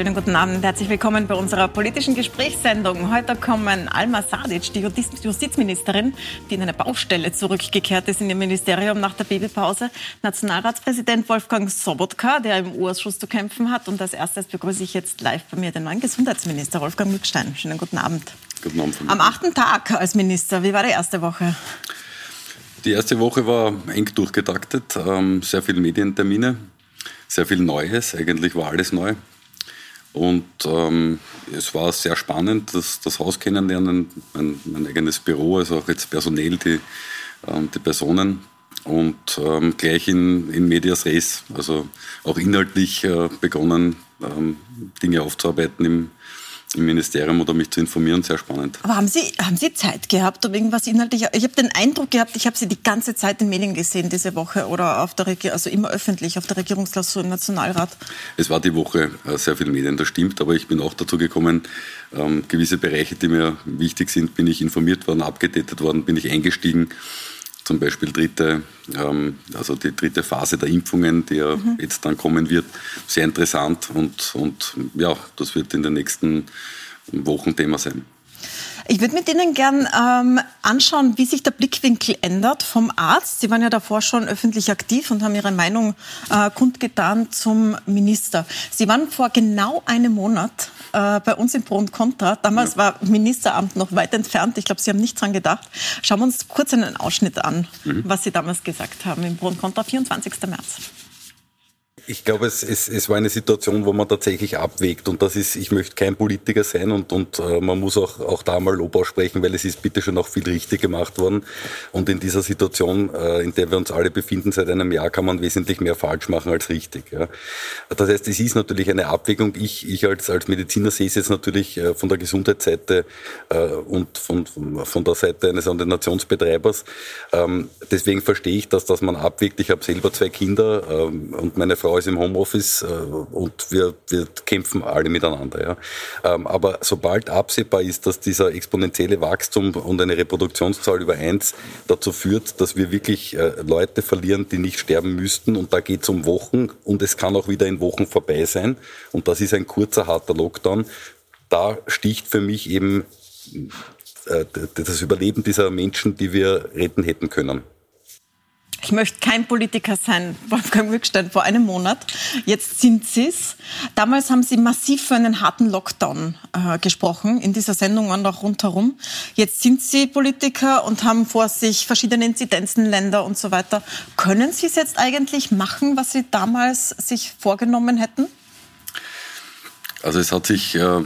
Schönen guten Abend, herzlich willkommen bei unserer politischen Gesprächssendung. Heute kommen Alma Sadic, die Justizministerin, die in eine Baustelle zurückgekehrt ist in ihr Ministerium nach der Babypause, Nationalratspräsident Wolfgang Sobotka, der im U-Ausschuss zu kämpfen hat. Und als erstes begrüße ich jetzt live bei mir den neuen Gesundheitsminister Wolfgang Mückstein. Schönen guten Abend. Guten Abend. Am achten Tag als Minister, wie war die erste Woche? Die erste Woche war eng durchgetaktet, ähm, sehr viele Medientermine, sehr viel Neues. Eigentlich war alles neu. Und ähm, es war sehr spannend, das, das Haus kennenlernen, mein, mein, eigenes Büro, also auch jetzt personell die, ähm, die Personen. Und ähm, gleich in, in Medias Res, also auch inhaltlich äh, begonnen, ähm, Dinge aufzuarbeiten im, im Ministerium oder mich zu informieren, sehr spannend. Aber haben Sie, haben Sie Zeit gehabt, um irgendwas inhaltlich? Ich habe den Eindruck gehabt, ich habe Sie die ganze Zeit in Medien gesehen diese Woche oder auf der Regierung, also immer öffentlich auf der Regierungsklausur im Nationalrat. Es war die Woche äh, sehr viel Medien, das stimmt, aber ich bin auch dazu gekommen, ähm, gewisse Bereiche, die mir wichtig sind, bin ich informiert worden, abgedatet worden, bin ich eingestiegen zum Beispiel dritte, ähm, also die dritte Phase der Impfungen, die ja mhm. jetzt dann kommen wird, sehr interessant und, und ja, das wird in den nächsten Wochen Thema sein. Ich würde mit Ihnen gern ähm, anschauen, wie sich der Blickwinkel ändert vom Arzt. Sie waren ja davor schon öffentlich aktiv und haben Ihre Meinung äh, kundgetan zum Minister. Sie waren vor genau einem Monat äh, bei uns in Pro und Contra. Damals ja. war Ministeramt noch weit entfernt. Ich glaube, Sie haben nicht dran gedacht. Schauen wir uns kurz einen Ausschnitt an, mhm. was Sie damals gesagt haben im Pro und Contra, 24. März. Ich glaube, es, es, es war eine Situation, wo man tatsächlich abwägt. Und das ist, ich möchte kein Politiker sein und, und äh, man muss auch, auch da mal Lob aussprechen, weil es ist bitte schon auch viel richtig gemacht worden. Und in dieser Situation, äh, in der wir uns alle befinden seit einem Jahr, kann man wesentlich mehr falsch machen als richtig. Ja. Das heißt, es ist natürlich eine Abwägung. Ich, ich als, als Mediziner sehe es jetzt natürlich äh, von der Gesundheitsseite äh, und von, von der Seite eines Ordinationsbetreibers. Ähm, deswegen verstehe ich das, dass man abwägt. Ich habe selber zwei Kinder ähm, und meine Frau ist im Homeoffice äh, und wir, wir kämpfen alle miteinander. Ja. Ähm, aber sobald absehbar ist, dass dieser exponentielle Wachstum und eine Reproduktionszahl über eins dazu führt, dass wir wirklich äh, Leute verlieren, die nicht sterben müssten und da geht es um Wochen und es kann auch wieder in Wochen vorbei sein und das ist ein kurzer, harter Lockdown, da sticht für mich eben äh, das Überleben dieser Menschen, die wir retten hätten können. Ich möchte kein Politiker sein, Wolfgang Mückstein, vor einem Monat. Jetzt sind Sie es. Damals haben Sie massiv für einen harten Lockdown äh, gesprochen, in dieser Sendung und auch rundherum. Jetzt sind Sie Politiker und haben vor sich verschiedene Inzidenzen, Länder und so weiter. Können Sie es jetzt eigentlich machen, was Sie damals sich vorgenommen hätten? Also es hat sich äh,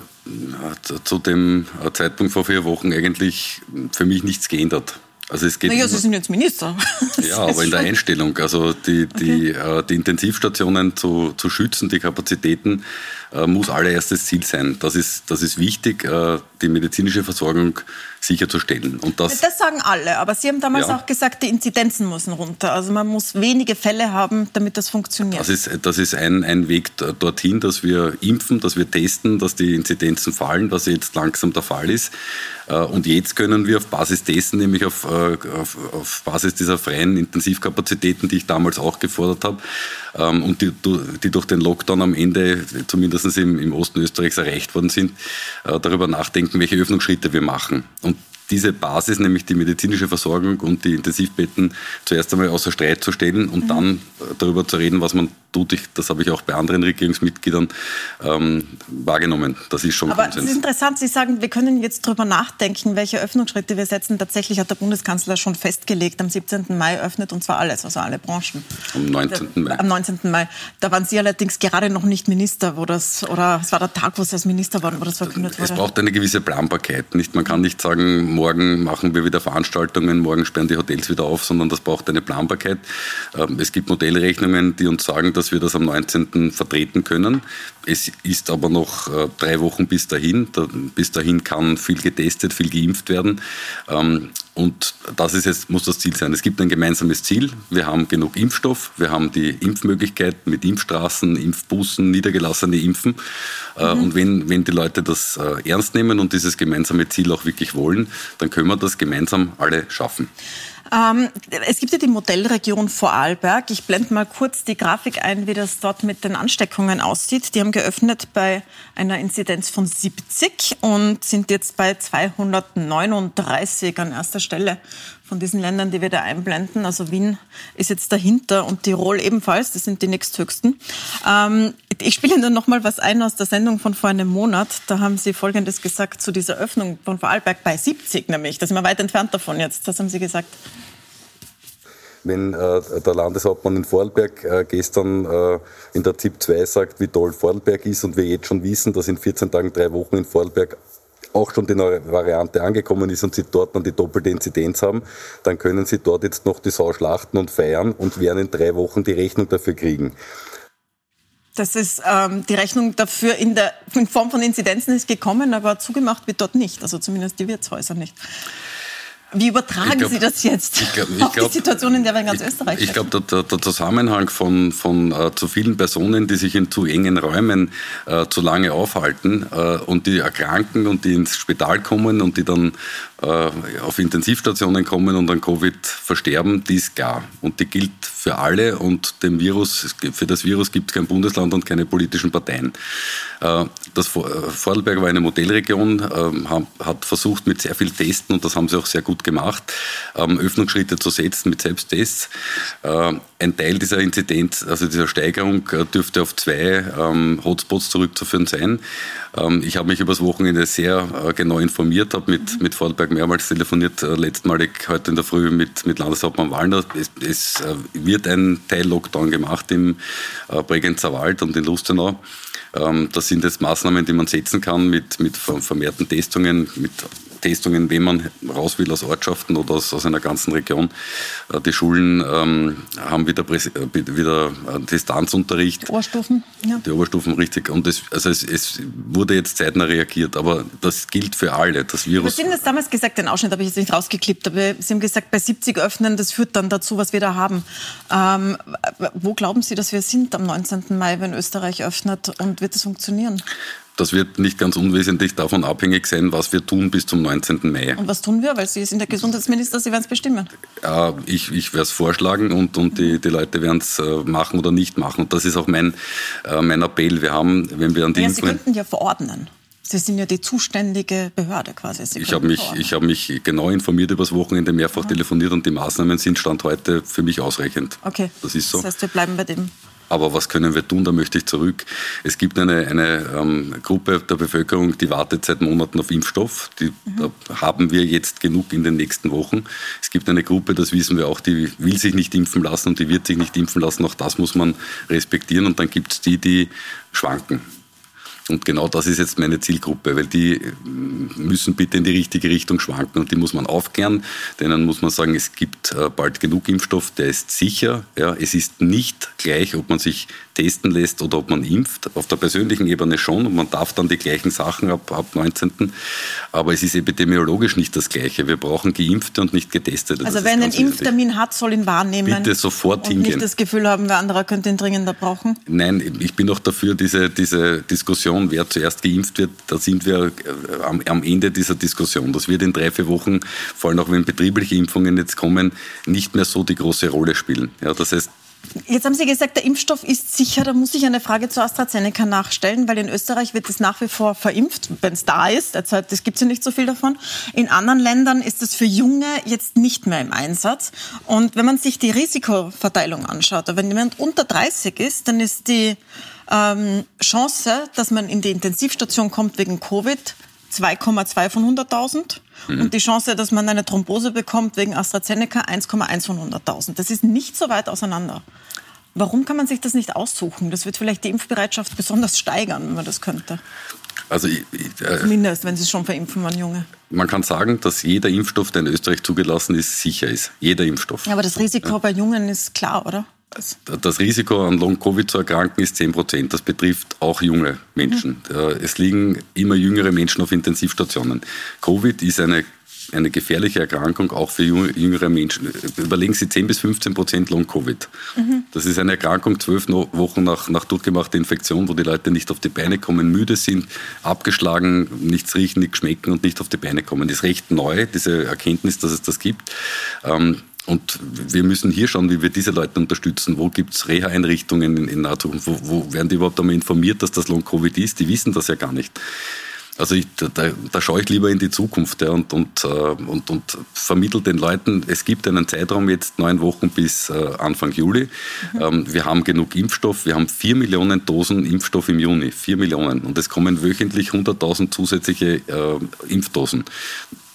zu dem Zeitpunkt vor vier Wochen eigentlich für mich nichts geändert. Also es geht naja, Sie sind jetzt Minister. ja, aber in der Einstellung. Also die, die, okay. äh, die Intensivstationen zu, zu schützen, die Kapazitäten, muss allererstes Ziel sein. Das ist, das ist wichtig, äh, die medizinische Versorgung sicherzustellen. Und das, das sagen alle, aber Sie haben damals ja. auch gesagt, die Inzidenzen müssen runter. Also man muss wenige Fälle haben, damit das funktioniert. Das ist, das ist ein, ein Weg dorthin, dass wir impfen, dass wir testen, dass die Inzidenzen fallen, was jetzt langsam der Fall ist. Äh, und jetzt können wir auf Basis dessen, nämlich auf, äh, auf, auf Basis dieser freien Intensivkapazitäten, die ich damals auch gefordert habe, ähm, und die, die durch den Lockdown am Ende zumindest im, im Osten Österreichs erreicht worden sind, äh, darüber nachdenken, welche Öffnungsschritte wir machen. Und diese Basis, nämlich die medizinische Versorgung und die Intensivbetten, zuerst einmal außer Streit zu stellen und mhm. dann darüber zu reden, was man tut. Ich, das habe ich auch bei anderen Regierungsmitgliedern ähm, wahrgenommen. Das ist schon Aber Konsens. es ist interessant, Sie sagen, wir können jetzt darüber nachdenken, welche Öffnungsschritte wir setzen. Tatsächlich hat der Bundeskanzler schon festgelegt, am 17. Mai öffnet und zwar alles, also alle Branchen. Am 19. Mai. Am 19. Mai. Da waren Sie allerdings gerade noch nicht Minister, wo das, oder es war der Tag, wo Sie als Minister waren, wo das verkündet wurde. Es braucht eine gewisse Planbarkeit. Nicht? Man kann nicht sagen, morgen machen wir wieder Veranstaltungen, morgen sperren die Hotels wieder auf, sondern das braucht eine Planbarkeit. Ähm, es gibt Modellrechnungen, die uns sagen, dass wir das am 19. vertreten können. Es ist aber noch äh, drei Wochen bis dahin. Bis dahin kann viel getestet, viel geimpft werden. Und das ist jetzt, muss das Ziel sein. Es gibt ein gemeinsames Ziel. Wir haben genug Impfstoff. Wir haben die Impfmöglichkeiten mit Impfstraßen, Impfbussen, niedergelassene Impfen. Äh, mhm. Und wenn, wenn die Leute das äh, ernst nehmen und dieses gemeinsame Ziel auch wirklich wollen, dann können wir das gemeinsam alle schaffen. Ähm, es gibt ja die Modellregion Vorarlberg. Ich blende mal kurz die Grafik ein, wie das dort mit den Ansteckungen aussieht. Die haben geöffnet bei einer Inzidenz von 70 und sind jetzt bei 239 an erster Stelle von diesen Ländern, die wir da einblenden. Also Wien ist jetzt dahinter und Tirol ebenfalls. Das sind die nächsthöchsten. Ähm, ich spiele Ihnen noch mal was ein aus der Sendung von vor einem Monat. Da haben Sie Folgendes gesagt zu dieser Öffnung von Vorarlberg bei 70 nämlich. Da sind wir weit entfernt davon jetzt. Das haben Sie gesagt wenn äh, der Landeshauptmann in Vorarlberg äh, gestern äh, in der ZIP 2 sagt, wie toll Vorarlberg ist und wir jetzt schon wissen, dass in 14 Tagen drei Wochen in Vorarlberg auch schon die neue Variante angekommen ist und sie dort dann die doppelte Inzidenz haben, dann können sie dort jetzt noch die Sau schlachten und feiern und werden in drei Wochen die Rechnung dafür kriegen. Das ist ähm, die Rechnung dafür in, der, in Form von Inzidenzen ist gekommen, aber zugemacht wird dort nicht, also zumindest die Wirtshäuser nicht. Wie übertragen glaub, Sie das jetzt ich glaub, ich auf glaub, die Situation, in der wir in ganz ich, Österreich sind? Ich glaube, der, der, Zusammenhang von, von äh, zu vielen Personen, die sich in zu engen Räumen äh, zu lange aufhalten äh, und die erkranken und die ins Spital kommen und die dann auf Intensivstationen kommen und an Covid versterben, die ist klar. Und die gilt für alle und dem Virus, für das Virus gibt es kein Bundesland und keine politischen Parteien. Äh, das Vorarlberg war eine Modellregion, ähm, hat versucht mit sehr viel Testen und das haben sie auch sehr gut gemacht, ähm, Öffnungsschritte zu setzen mit Selbsttests. Äh, ein Teil dieser Inzidenz, also dieser Steigerung, dürfte auf zwei ähm, Hotspots zurückzuführen sein. Ich habe mich übers Wochenende sehr genau informiert, habe mit, mit Vorarlberg mehrmals telefoniert, letztmalig heute in der Früh mit, mit Landeshauptmann Wallner. Es, es wird ein Teil Lockdown gemacht im Bregenzer Wald und in Lustenau. Ähm, das sind jetzt Maßnahmen, die man setzen kann mit, mit vermehrten Testungen, mit Testungen, wenn man raus will aus Ortschaften oder aus, aus einer ganzen Region. Äh, die Schulen ähm, haben wieder, äh, wieder äh, Distanzunterricht. Die Oberstufen, ja. Die Oberstufen, richtig. Und es, also es, es, wurde jetzt zeitnah reagiert, aber das gilt für alle. Das Virus. Sie haben das damals gesagt, den Ausschnitt habe ich jetzt nicht rausgeklippt, aber Sie haben gesagt, bei 70 öffnen, das führt dann dazu, was wir da haben. Ähm, wo glauben Sie, dass wir sind am 19. Mai, wenn Österreich öffnet und wird es funktionieren? Das wird nicht ganz unwesentlich davon abhängig sein, was wir tun bis zum 19. Mai. Und was tun wir? Weil Sie sind der Gesundheitsminister, Sie werden es bestimmen. Äh, ich ich werde es vorschlagen und, und die, die Leute werden es äh, machen oder nicht machen. Und das ist auch mein, äh, mein Appell. Wir haben, wenn wir an die ja, Sie könnten ja verordnen. Sie sind ja die zuständige Behörde quasi. Sie ich habe mich, hab mich genau informiert über das Wochenende, mehrfach ja. telefoniert und die Maßnahmen sind Stand heute für mich ausreichend. Okay. Das ist so. Das heißt, wir bleiben bei dem. Aber was können wir tun? Da möchte ich zurück. Es gibt eine, eine ähm, Gruppe der Bevölkerung, die wartet seit Monaten auf Impfstoff. Die, mhm. Haben wir jetzt genug in den nächsten Wochen. Es gibt eine Gruppe, das wissen wir auch, die will sich nicht impfen lassen und die wird sich nicht impfen lassen. Auch das muss man respektieren. Und dann gibt es die, die schwanken. Und genau das ist jetzt meine Zielgruppe, weil die äh, müssen bitte in die richtige Richtung schwanken und die muss man aufklären. Denen muss man sagen, es gibt äh, bald genug Impfstoff, der ist sicher. Ja, es ist nicht gleich, ob man sich testen lässt oder ob man impft. Auf der persönlichen Ebene schon und man darf dann die gleichen Sachen ab, ab 19. Aber es ist epidemiologisch nicht das Gleiche. Wir brauchen Geimpfte und nicht Getestete. Also wer einen Impftermin hat, soll ihn wahrnehmen. Bitte sofort und hingehen. nicht das Gefühl haben, wer anderer könnte ihn dringender brauchen? Nein, ich bin auch dafür, diese, diese Diskussion, wer zuerst geimpft wird, da sind wir äh, am, am Ende dieser Diskussion. Das wird in drei, vier Wochen, vor allem auch wenn betriebliche Impfungen jetzt kommen, nicht mehr so die große Rolle spielen. Ja, das heißt, Jetzt haben Sie gesagt, der Impfstoff ist sicher. Da muss ich eine Frage zu AstraZeneca nachstellen, weil in Österreich wird es nach wie vor verimpft, wenn es da ist. Derzeit gibt es ja nicht so viel davon. In anderen Ländern ist es für Junge jetzt nicht mehr im Einsatz. Und wenn man sich die Risikoverteilung anschaut, wenn jemand unter 30 ist, dann ist die ähm, Chance, dass man in die Intensivstation kommt wegen Covid 2,2 von 100.000 mhm. und die Chance, dass man eine Thrombose bekommt wegen AstraZeneca 1,1 von 100.000. Das ist nicht so weit auseinander. Warum kann man sich das nicht aussuchen? Das wird vielleicht die Impfbereitschaft besonders steigern, wenn man das könnte. Also ich, ich, äh, Zumindest, wenn Sie es schon verimpfen waren, Junge. Man kann sagen, dass jeder Impfstoff, der in Österreich zugelassen ist, sicher ist. Jeder Impfstoff. Ja, aber das Risiko ja. bei Jungen ist klar, oder? Das Risiko an Long-Covid zu erkranken ist 10 Prozent. Das betrifft auch junge Menschen. Mhm. Es liegen immer jüngere Menschen auf Intensivstationen. Covid ist eine eine gefährliche Erkrankung auch für jüngere Menschen. Überlegen Sie 10 bis 15 Prozent Long-Covid. Mhm. Das ist eine Erkrankung zwölf Wochen nach, nach durchgemachter Infektion, wo die Leute nicht auf die Beine kommen, müde sind, abgeschlagen, nichts riechen, nichts schmecken und nicht auf die Beine kommen. Das ist recht neu, diese Erkenntnis, dass es das gibt. Ähm, Und wir müssen hier schauen, wie wir diese Leute unterstützen. Wo gibt es Reha-Einrichtungen in, in naher Zukunft? Wo, wo werden die überhaupt einmal informiert, dass das Long-Covid ist? Die wissen das ja gar nicht. Also ich, da, da schaue ich lieber in die Zukunft ja, und, und, äh, und, und vermittle den Leuten, es gibt einen Zeitraum jetzt neun Wochen bis äh, Anfang Juli. Mhm. Ähm, wir haben genug Impfstoff. Wir haben vier Millionen Dosen Impfstoff im Juni. Vier Millionen. Und es kommen wöchentlich 100.000 zusätzliche äh, Impfdosen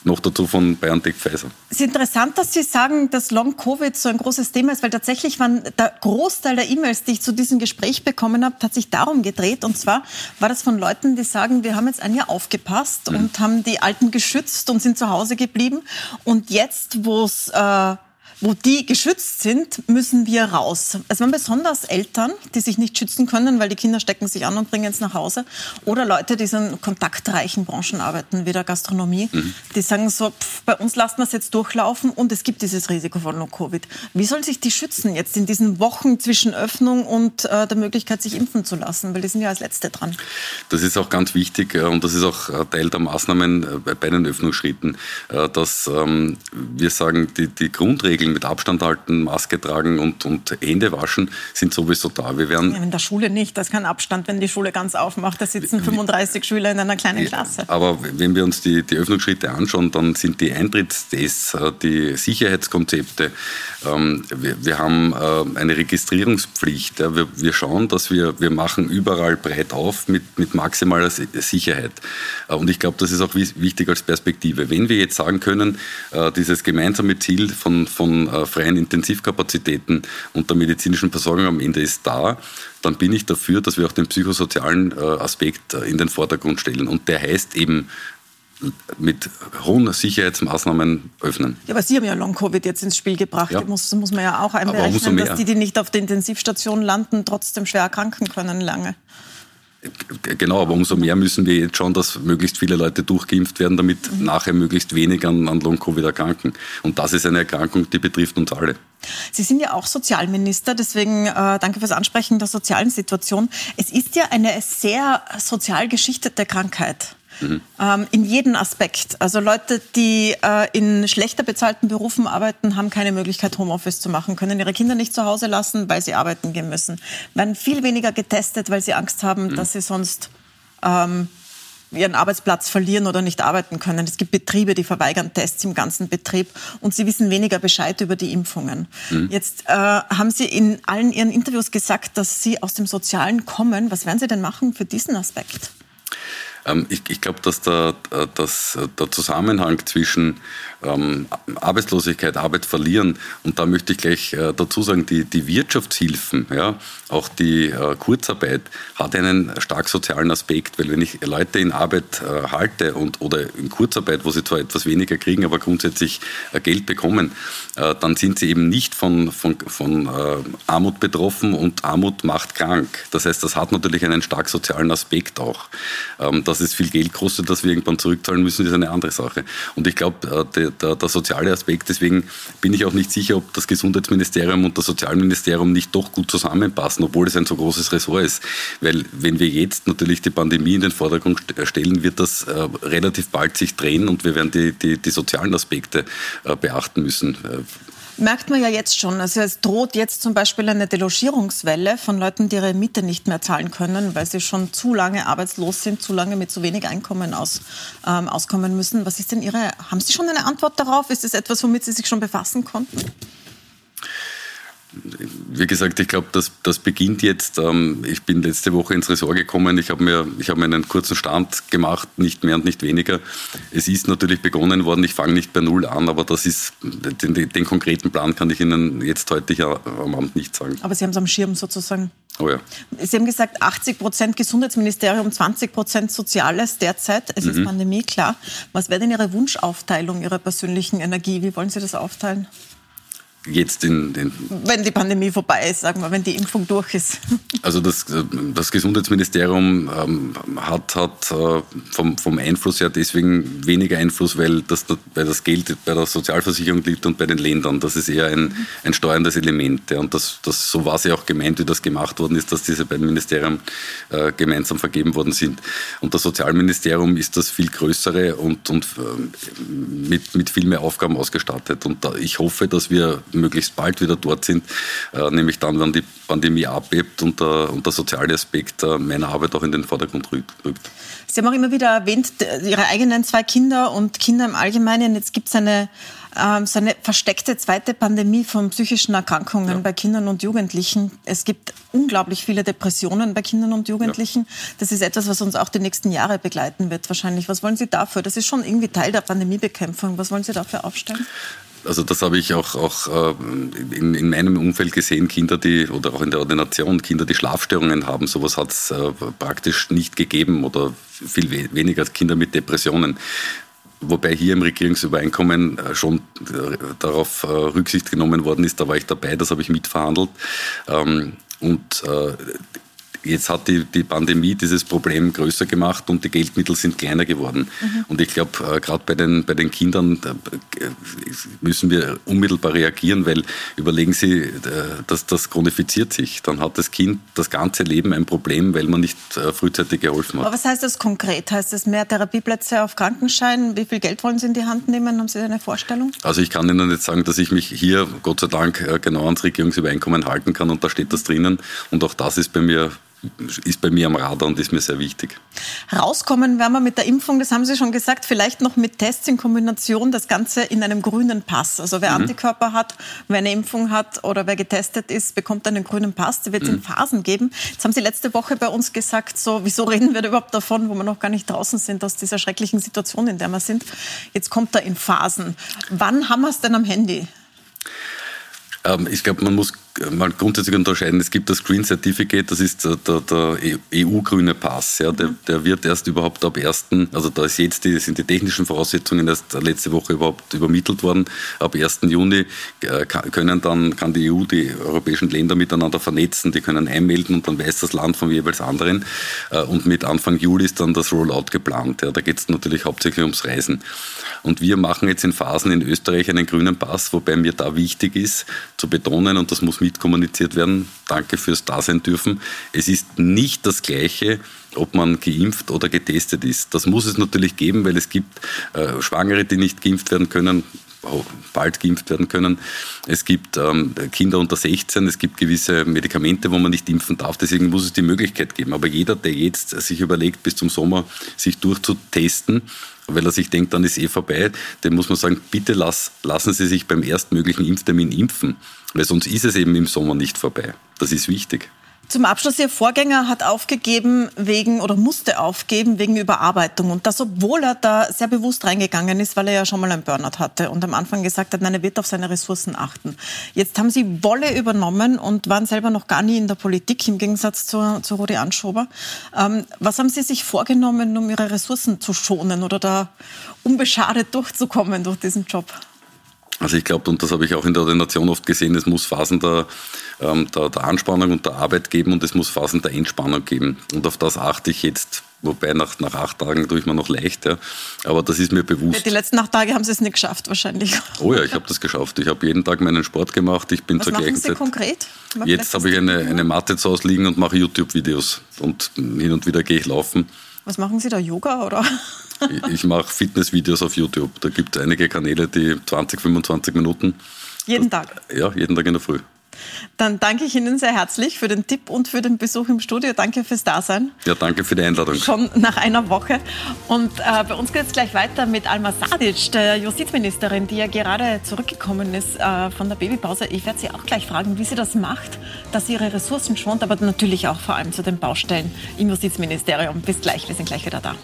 noch dazu von BioNTech Pfizer. Es ist interessant, dass Sie sagen, dass Long-Covid so ein großes Thema ist, weil tatsächlich waren der Großteil der E-Mails, die ich zu diesem Gespräch bekommen habe, hat sich darum gedreht. Und zwar war das von Leuten, die sagen, wir haben jetzt ein Jahr aufgepasst mhm. und haben die Alten geschützt und sind zu Hause geblieben. Und jetzt, wo es äh, wo die geschützt sind, müssen wir raus. Es waren besonders Eltern, die sich nicht schützen können, weil die Kinder stecken sich an und bringen es nach Hause. Oder Leute, die in kontaktreichen Branchen arbeiten, wie der Gastronomie, mhm. die sagen so, pff, bei uns lassen wir es jetzt durchlaufen und es gibt dieses Risiko von Long-Covid. Wie soll sich die schützen jetzt in diesen Wochen zwischen Öffnung und äh, der Möglichkeit, sich impfen zu lassen? Weil die sind ja als Letzte dran. Das ist auch ganz wichtig äh, und das ist auch äh, Teil der Maßnahmen äh, bei den Öffnungsschritten, dass ähm, wir sagen, die, die Grundregeln Regeln mit Abstand halten, Maske tragen und, und Hände waschen sind sowieso da. Wir werden ja, in der Schule nicht, das ist kein Abstand, wenn die Schule ganz aufmacht. Da sitzen 35 Schüler in einer kleinen Klasse. Aber wenn wir uns die, die Öffnungsschritte anschauen, dann sind die Eintrittstests, äh, die Sicherheitskonzepte, ähm, wir, wir haben äh, eine Registrierungspflicht. Wir, wir schauen, dass wir, wir machen überall breit auf mit, mit maximaler Sicherheit. Äh, und ich glaube, das ist auch wichtig als Perspektive. Wenn wir jetzt sagen können, dieses gemeinsame Ziel von, von äh, freien Intensivkapazitäten und der medizinischen Versorgung am Ende ist da, dann bin ich dafür, dass wir auch den psychosozialen äh, Aspekt äh, in den Vordergrund stellen. Und der heißt eben, mit hohen Sicherheitsmaßnahmen öffnen. Ja, aber Sie haben ja Long-Covid jetzt ins Spiel gebracht. Ja. Das muss, muss man ja auch einberechnen, dass die, die nicht auf der Intensivstation landen, trotzdem schwer erkranken können lange. Genau, aber umso mehr müssen wir jetzt schauen, dass möglichst viele Leute durchgeimpft werden, damit mhm. nachher möglichst wenig an, an Long-Covid erkranken. Und das ist eine Erkrankung, die betrifft uns alle. Sie sind ja auch Sozialminister, deswegen äh, danke fürs Ansprechen der sozialen Situation. Es ist ja eine sehr sozial geschichtete Krankheit. Mhm. Ähm, in jedem Aspekt. Also Leute, die äh, in schlechter bezahlten Berufen arbeiten, haben keine Möglichkeit, Homeoffice zu machen, können ihre Kinder nicht zu Hause lassen, weil sie arbeiten gehen müssen. Werden viel weniger getestet, weil sie Angst haben, mhm. dass sie sonst ähm, ihren Arbeitsplatz verlieren oder nicht arbeiten können. Es gibt Betriebe, die verweigern Tests im ganzen Betrieb und sie wissen weniger Bescheid über die Impfungen. Mhm. Jetzt äh, haben Sie in allen Ihren Interviews gesagt, dass Sie aus dem Sozialen kommen. Was werden Sie denn machen für diesen Aspekt? Ähm, ich, ich glaube, dass der, äh, dass der Zusammenhang zwischen ähm, Arbeitslosigkeit, Arbeit verlieren. Und da möchte ich gleich äh, dazu sagen, die, die Wirtschaftshilfen, ja, auch die äh, Kurzarbeit hat einen stark sozialen Aspekt, weil wenn ich Leute in Arbeit äh, halte und oder in Kurzarbeit, wo sie zwar etwas weniger kriegen, aber grundsätzlich äh, Geld bekommen, äh, dann sind sie eben nicht von, von, von äh, Armut betroffen und Armut macht krank. Das heißt, das hat natürlich einen stark sozialen Aspekt auch. Ähm, dass es viel Geld kostet, dass wir irgendwann zurückzahlen müssen, ist eine andere Sache. Und ich glaube, der, der, soziale Aspekt. Deswegen bin ich auch nicht sicher, ob das Gesundheitsministerium und das Sozialministerium nicht doch gut zusammenpassen, obwohl es ein so großes Ressort ist. Weil wenn wir jetzt natürlich die Pandemie in den Vordergrund stellen, wird das äh, relativ bald sich drehen und wir werden die, die, die sozialen Aspekte äh, beachten müssen. Merkt man ja jetzt schon. Also es droht jetzt zum Beispiel eine Delogierungswelle von Leuten, die ihre Miete nicht mehr zahlen können, weil sie schon zu lange arbeitslos sind, zu lange mit zu wenig Einkommen aus, ähm, auskommen müssen. Was ist denn Ihre, haben Sie schon eine Antwort darauf? Ist es etwas, womit Sie sich schon befassen konnten? Wie gesagt, ich glaube, das, das beginnt jetzt. Ähm, ich bin letzte Woche ins Ressort gekommen. Ich habe mir, hab mir einen kurzen Stand gemacht, nicht mehr und nicht weniger. Es ist natürlich begonnen worden. Ich fange nicht bei Null an, aber das ist, den, den, konkreten Plan kann ich Ihnen jetzt heute hier am Abend nicht sagen. Aber Sie haben es am Schirm sozusagen. Oh ja. Sie haben gesagt, 80 Prozent Gesundheitsministerium, 20 Prozent Soziales derzeit. Es mhm. ist Pandemie, klar. Was wäre denn Ihre Wunschaufteilung Ihrer persönlichen Energie? Wie wollen Sie das aufteilen? Jetzt in den. Wenn die Pandemie vorbei ist, sagen wir, wenn die Impfung durch ist. Also das, das Gesundheitsministerium ähm, hat, hat äh, vom, vom Einfluss her deswegen weniger Einfluss, weil das, weil das Geld bei der Sozialversicherung liegt und bei den Ländern. Das ist eher ein, ein steuerndes Element. Ja. Und das, das, so war es ja auch gemeint, wie das gemacht worden ist, dass diese beiden Ministerien äh, gemeinsam vergeben worden sind. Und das Sozialministerium ist das viel größere und, und äh, mit, mit viel mehr Aufgaben ausgestattet. Und da, ich hoffe, dass wir möglichst bald wieder dort sind, äh, nämlich dann, wenn die Pandemie abhebt und der, und der soziale Aspekt äh, meiner Arbeit auch in den Vordergrund rückt. Sie haben auch immer wieder erwähnt, Ihre eigenen zwei Kinder und Kinder im Allgemeinen. Jetzt gibt es eine, ähm, so eine versteckte zweite Pandemie von psychischen Erkrankungen ja. bei Kindern und Jugendlichen. Es gibt unglaublich viele Depressionen bei Kindern und Jugendlichen. Ja. Das ist etwas, was uns auch die nächsten Jahre begleiten wird wahrscheinlich. Was wollen Sie dafür? Das ist schon irgendwie Teil der Pandemiebekämpfung. Was wollen Sie dafür aufstellen? Also das habe ich auch, auch äh, in, in, meinem Umfeld gesehen, Kinder, die, oder auch in der Ordination, Kinder, die Schlafstörungen haben. Sowas hat es äh, praktisch nicht gegeben oder viel weniger als Kinder mit Depressionen. Wobei hier im Regierungsübereinkommen äh, schon darauf Rücksicht genommen worden ist, da war ich dabei, das habe ich mitverhandelt. Ähm, und Jetzt hat die, die Pandemie dieses Problem größer gemacht und die Geldmittel sind kleiner geworden. Mhm. Und ich glaube, äh, gerade bei den, bei den Kindern äh, müssen wir unmittelbar reagieren, weil überlegen Sie, äh, dass das chronifiziert sich. Dann hat das Kind das ganze Leben ein Problem, weil man nicht äh, frühzeitig geholfen hat. Aber was heißt das konkret? Heißt das mehr Therapieplätze auf Krankenschein? Wie viel Geld wollen Sie in die Hand nehmen? Haben Sie eine Vorstellung? Also ich kann Ihnen jetzt sagen, dass ich mich hier, Gott sei Dank, äh, genau ans Regierungsübereinkommen halten kann und da steht das drinnen. Und auch das ist bei mir ist bei mir am Radar und ist mir sehr wichtig. Rauskommen werden wir mit der Impfung, das haben Sie schon gesagt, vielleicht noch mit Tests in Kombination, das Ganze in einem grünen Pass. Also wer mhm. Antikörper hat, wer eine Impfung hat oder wer getestet ist, bekommt einen grünen Pass. Die wird es mhm. in Phasen geben. Jetzt haben Sie letzte Woche bei uns gesagt, so, wieso reden wir da überhaupt davon, wo wir noch gar nicht draußen sind aus dieser schrecklichen Situation, in der wir sind. Jetzt kommt er in Phasen. Wann haben wir es denn am Handy? Ähm, ich glaube, man muss mal grundsätzlich unterscheiden. Es gibt das Green Certificate, das ist der, der EU-grüne Pass. Ja, der, der, wird erst überhaupt ab 1., also da ist jetzt die, sind die technischen Voraussetzungen erst letzte Woche überhaupt übermittelt worden. Ab 1. Juni äh, können dann, kann die EU die europäischen Länder miteinander vernetzen, die können einmelden und dann weiß das Land vom jeweils anderen. Äh, und mit Anfang Juli ist dann das Rollout geplant. Ja, da geht es natürlich hauptsächlich ums Reisen. Und wir machen jetzt in Phasen in Österreich einen grünen Pass, wobei mir da wichtig ist zu betonen, und das muss mitkommuniziert werden, danke fürs Dasein dürfen, es ist nicht das Gleiche, ob man geimpft oder getestet ist. Das muss es natürlich geben, weil es gibt äh, Schwangere, die nicht geimpft werden können, bald geimpft werden können. Es gibt ähm, Kinder unter 16, es gibt gewisse Medikamente, wo man nicht impfen darf. Deswegen muss es die Möglichkeit geben. Aber jeder, der jetzt sich überlegt, bis zum Sommer sich durchzutesten, weil er sich denkt, dann ist eh vorbei, dem muss man sagen, bitte lass, lassen Sie sich beim erstmöglichen Impftermin impfen, weil sonst ist es eben im Sommer nicht vorbei. Das ist wichtig. Zum Abschluss, Ihr Vorgänger hat aufgegeben wegen oder musste aufgeben wegen Überarbeitung. Und das, obwohl er da sehr bewusst reingegangen ist, weil er ja schon mal einen Burnout hatte und am Anfang gesagt hat, nein, er wird auf seine Ressourcen achten. Jetzt haben Sie Wolle übernommen und waren selber noch gar nie in der Politik, im Gegensatz zu, zu Rudi Anschober. Ähm, was haben Sie sich vorgenommen, um Ihre Ressourcen zu schonen oder da unbeschadet durchzukommen durch diesen Job? Also ich glaube, und das habe ich auch in der Ordination oft gesehen, es muss Phasen der, ähm, der, der, Anspannung und der Arbeit geben und es muss Phasen der Entspannung geben. Und auf das achte ich jetzt. Wobei nach, nach acht Tagen tue ich mir noch leicht, ja. aber das ist mir bewusst. Die letzten acht Tage haben Sie es nicht geschafft wahrscheinlich. Oh ja, ich habe das geschafft. Ich habe jeden Tag meinen Sport gemacht. Ich bin Was zur machen Sie konkret? Jetzt habe ich eine, eine Matte zu Hause liegen und mache YouTube-Videos. Und hin und wieder gehe ich laufen. Was machen Sie da, Yoga oder? Ich mache Fitnessvideos auf YouTube. Da gibt es einige Kanäle, die 20, 25 Minuten. Jeden Tag? Ja, jeden Tag in der Früh. Dann danke ich Ihnen sehr herzlich für den Tipp und für den Besuch im Studio. Danke fürs Dasein. Ja, danke für die Einladung. Schon nach einer Woche. Und äh, bei uns geht es gleich weiter mit Alma Sadic, der Justizministerin, die ja gerade zurückgekommen ist äh, von der Babypause. Ich werde sie auch gleich fragen, wie sie das macht, dass sie ihre Ressourcen schont, aber natürlich auch vor allem zu den Baustellen im Justizministerium. Bis gleich, wir sind gleich wieder da.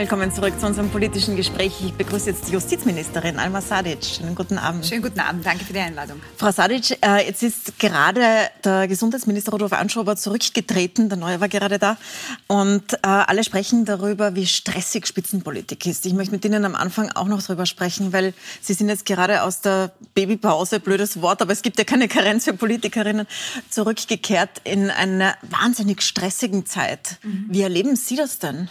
Willkommen zurück zu unserem politischen Gespräch. Ich begrüße jetzt die Justizministerin Alma Sadic. Schönen guten Abend. Schönen guten Abend. Danke für die Einladung. Frau Sadic, äh, jetzt ist gerade der Gesundheitsminister Rudolf Anschober zurückgetreten. Der Neue war gerade da. Und äh, alle sprechen darüber, wie stressig Spitzenpolitik ist. Ich möchte mit Ihnen am Anfang auch noch darüber sprechen, weil Sie sind jetzt gerade aus der Babypause, blödes Wort, aber es gibt ja keine Karenz für Politikerinnen, zurückgekehrt in einer wahnsinnig stressigen Zeit. Mhm. Wie erleben Sie das denn?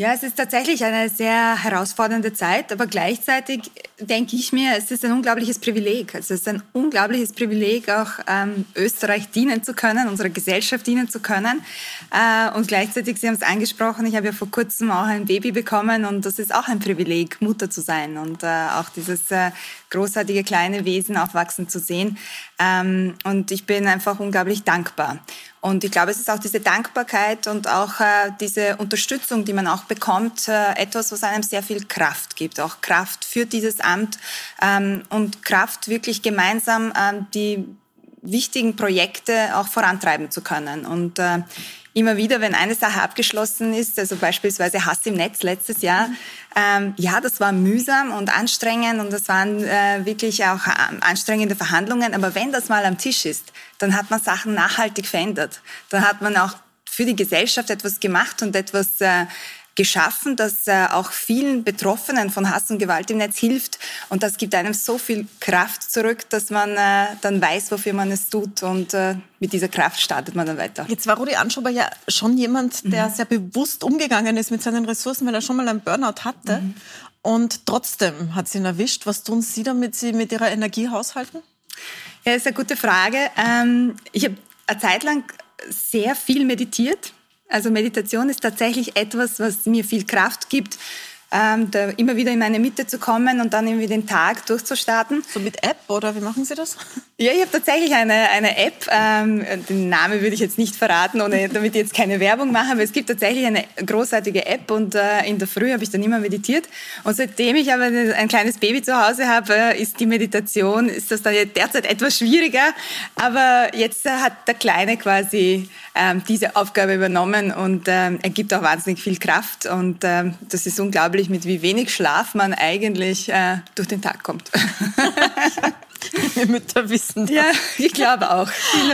Ja, es ist tatsächlich eine sehr herausfordernde Zeit, aber gleichzeitig denke ich mir, es ist ein unglaubliches Privileg. Es ist ein unglaubliches Privileg, auch ähm, Österreich dienen zu können, unserer Gesellschaft dienen zu können. Äh, und gleichzeitig, Sie haben es angesprochen, ich habe ja vor kurzem auch ein Baby bekommen und das ist auch ein Privileg, Mutter zu sein und äh, auch dieses äh, großartige kleine Wesen aufwachsen zu sehen. Ähm, und ich bin einfach unglaublich dankbar. Und ich glaube, es ist auch diese Dankbarkeit und auch äh, diese Unterstützung, die man auch bekommt, äh, etwas, was einem sehr viel Kraft gibt. Auch Kraft für dieses Amt ähm, und Kraft, wirklich gemeinsam ähm, die wichtigen Projekte auch vorantreiben zu können. Und äh, immer wieder, wenn eine Sache abgeschlossen ist, also beispielsweise Hass im Netz letztes Jahr, ähm, ja, das war mühsam und anstrengend und das waren äh, wirklich auch äh, anstrengende Verhandlungen. Aber wenn das mal am Tisch ist, dann hat man Sachen nachhaltig verändert. Dann hat man auch für die Gesellschaft etwas gemacht und etwas äh, geschaffen, das äh, auch vielen Betroffenen von Hass und Gewalt im Netz hilft. Und das gibt einem so viel Kraft zurück, dass man äh, dann weiß, wofür man es tut. Und äh, mit dieser Kraft startet man dann weiter. Jetzt war Rudi Anschober ja schon jemand, der mhm. sehr bewusst umgegangen ist mit seinen Ressourcen, weil er schon mal einen Burnout hatte. Mhm. Und trotzdem hat sie ihn erwischt. Was tun Sie, damit Sie mit Ihrer Energie haushalten? Ja, ist eine gute Frage. Ähm, ich habe eine Zeit lang sehr viel meditiert also Meditation ist tatsächlich etwas, was mir viel Kraft gibt, ähm, immer wieder in meine Mitte zu kommen und dann irgendwie den Tag durchzustarten. So mit App oder wie machen Sie das? Ja, ich habe tatsächlich eine, eine App. Ähm, den Namen würde ich jetzt nicht verraten, ohne, damit ich jetzt keine Werbung mache, aber es gibt tatsächlich eine großartige App und äh, in der Früh habe ich dann immer meditiert. Und seitdem ich aber ein kleines Baby zu Hause habe, äh, ist die Meditation, ist das dann derzeit etwas schwieriger. Aber jetzt äh, hat der Kleine quasi ähm, diese Aufgabe übernommen und ähm, er gibt auch wahnsinnig viel Kraft und ähm, das ist unglaublich, mit wie wenig Schlaf man eigentlich äh, durch den Tag kommt. Viele Mütter wissen das. Ja, ich glaube auch.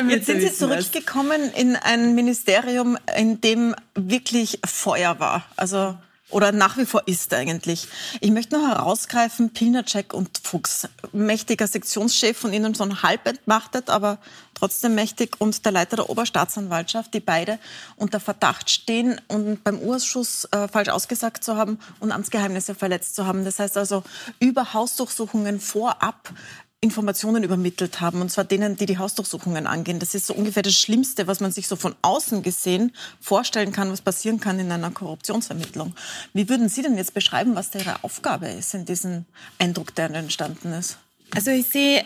Jetzt sind Sie zurückgekommen das. in ein Ministerium, in dem wirklich Feuer war. Also oder nach wie vor ist eigentlich. Ich möchte noch herausgreifen, Pilnacek und Fuchs. Mächtiger Sektionschef von Ihnen, so halb entmachtet, aber trotzdem mächtig und der Leiter der Oberstaatsanwaltschaft, die beide unter Verdacht stehen und beim Urschuss äh, falsch ausgesagt zu haben und Amtsgeheimnisse verletzt zu haben. Das heißt also über Hausdurchsuchungen vorab Informationen übermittelt haben, und zwar denen, die die Hausdurchsuchungen angehen. Das ist so ungefähr das Schlimmste, was man sich so von außen gesehen vorstellen kann, was passieren kann in einer Korruptionsermittlung. Wie würden Sie denn jetzt beschreiben, was da Ihre Aufgabe ist in diesem Eindruck, der entstanden ist? Also ich sehe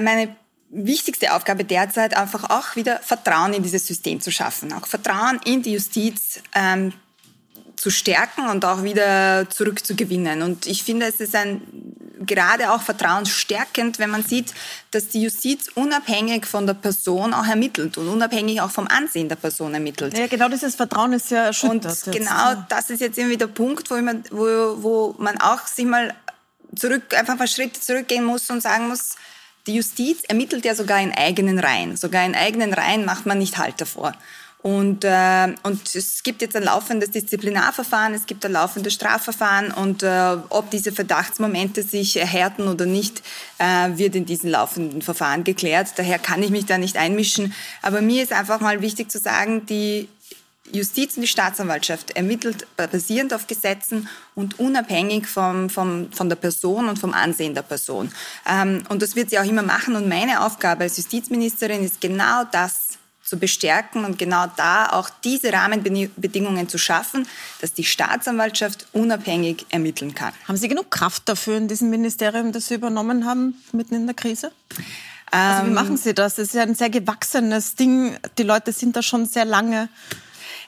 meine wichtigste Aufgabe derzeit einfach auch wieder Vertrauen in dieses System zu schaffen, auch Vertrauen in die Justiz, ähm, zu stärken und auch wieder zurückzugewinnen. Und ich finde, es ist ein gerade auch vertrauensstärkend, wenn man sieht, dass die Justiz unabhängig von der Person auch ermittelt und unabhängig auch vom Ansehen der Person ermittelt. Ja, genau dieses Vertrauen ist ja erschüttert. Und jetzt. genau das ist jetzt irgendwie der Punkt, wo, man, wo, wo man auch sich mal zurück, einfach ein paar Schritte zurückgehen muss und sagen muss, die Justiz ermittelt ja sogar in eigenen Reihen. Sogar in eigenen Reihen macht man nicht Halt davor. Und, äh, und es gibt jetzt ein laufendes Disziplinarverfahren, es gibt ein laufendes Strafverfahren und äh, ob diese Verdachtsmomente sich erhärten oder nicht, äh, wird in diesen laufenden Verfahren geklärt. Daher kann ich mich da nicht einmischen. Aber mir ist einfach mal wichtig zu sagen, die Justiz und die Staatsanwaltschaft ermittelt basierend auf Gesetzen und unabhängig vom, vom, von der Person und vom Ansehen der Person. Ähm, und das wird sie auch immer machen. Und meine Aufgabe als Justizministerin ist genau das zu bestärken und genau da auch diese Rahmenbedingungen zu schaffen, dass die Staatsanwaltschaft unabhängig ermitteln kann. Haben Sie genug Kraft dafür in diesem Ministerium, das Sie übernommen haben, mitten in der Krise? Also wie ähm, machen Sie das? Es ist ja ein sehr gewachsenes Ding. Die Leute sind da schon sehr lange.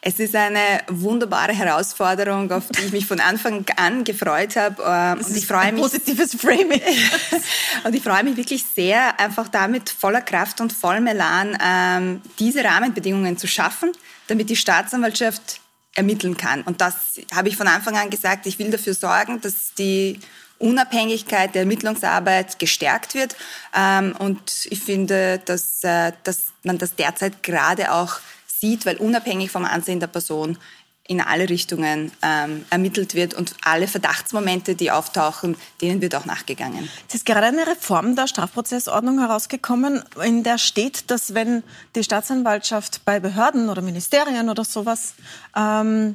Es ist eine wunderbare Herausforderung, auf die ich mich von Anfang an gefreut habe. Ähm, und ich freue mich positives Framing. und ich freue mich wirklich sehr, einfach damit voller Kraft und vollem Elan ähm, diese Rahmenbedingungen zu schaffen, damit die Staatsanwaltschaft ermitteln kann. Und das habe ich von Anfang an gesagt, ich will dafür sorgen, dass die Unabhängigkeit der Ermittlungsarbeit gestärkt wird. Ähm, und ich finde, dass, äh, dass man das derzeit gerade auch sieht, weil unabhängig vom Ansehen der Person in alle Richtungen ähm, ermittelt wird und alle Verdachtsmomente, die auftauchen, denen wird auch nachgegangen. Es ist gerade eine Reform der Strafprozessordnung herausgekommen, in der steht, dass wenn die Staatsanwaltschaft bei Behörden oder Ministerien oder sowas ähm,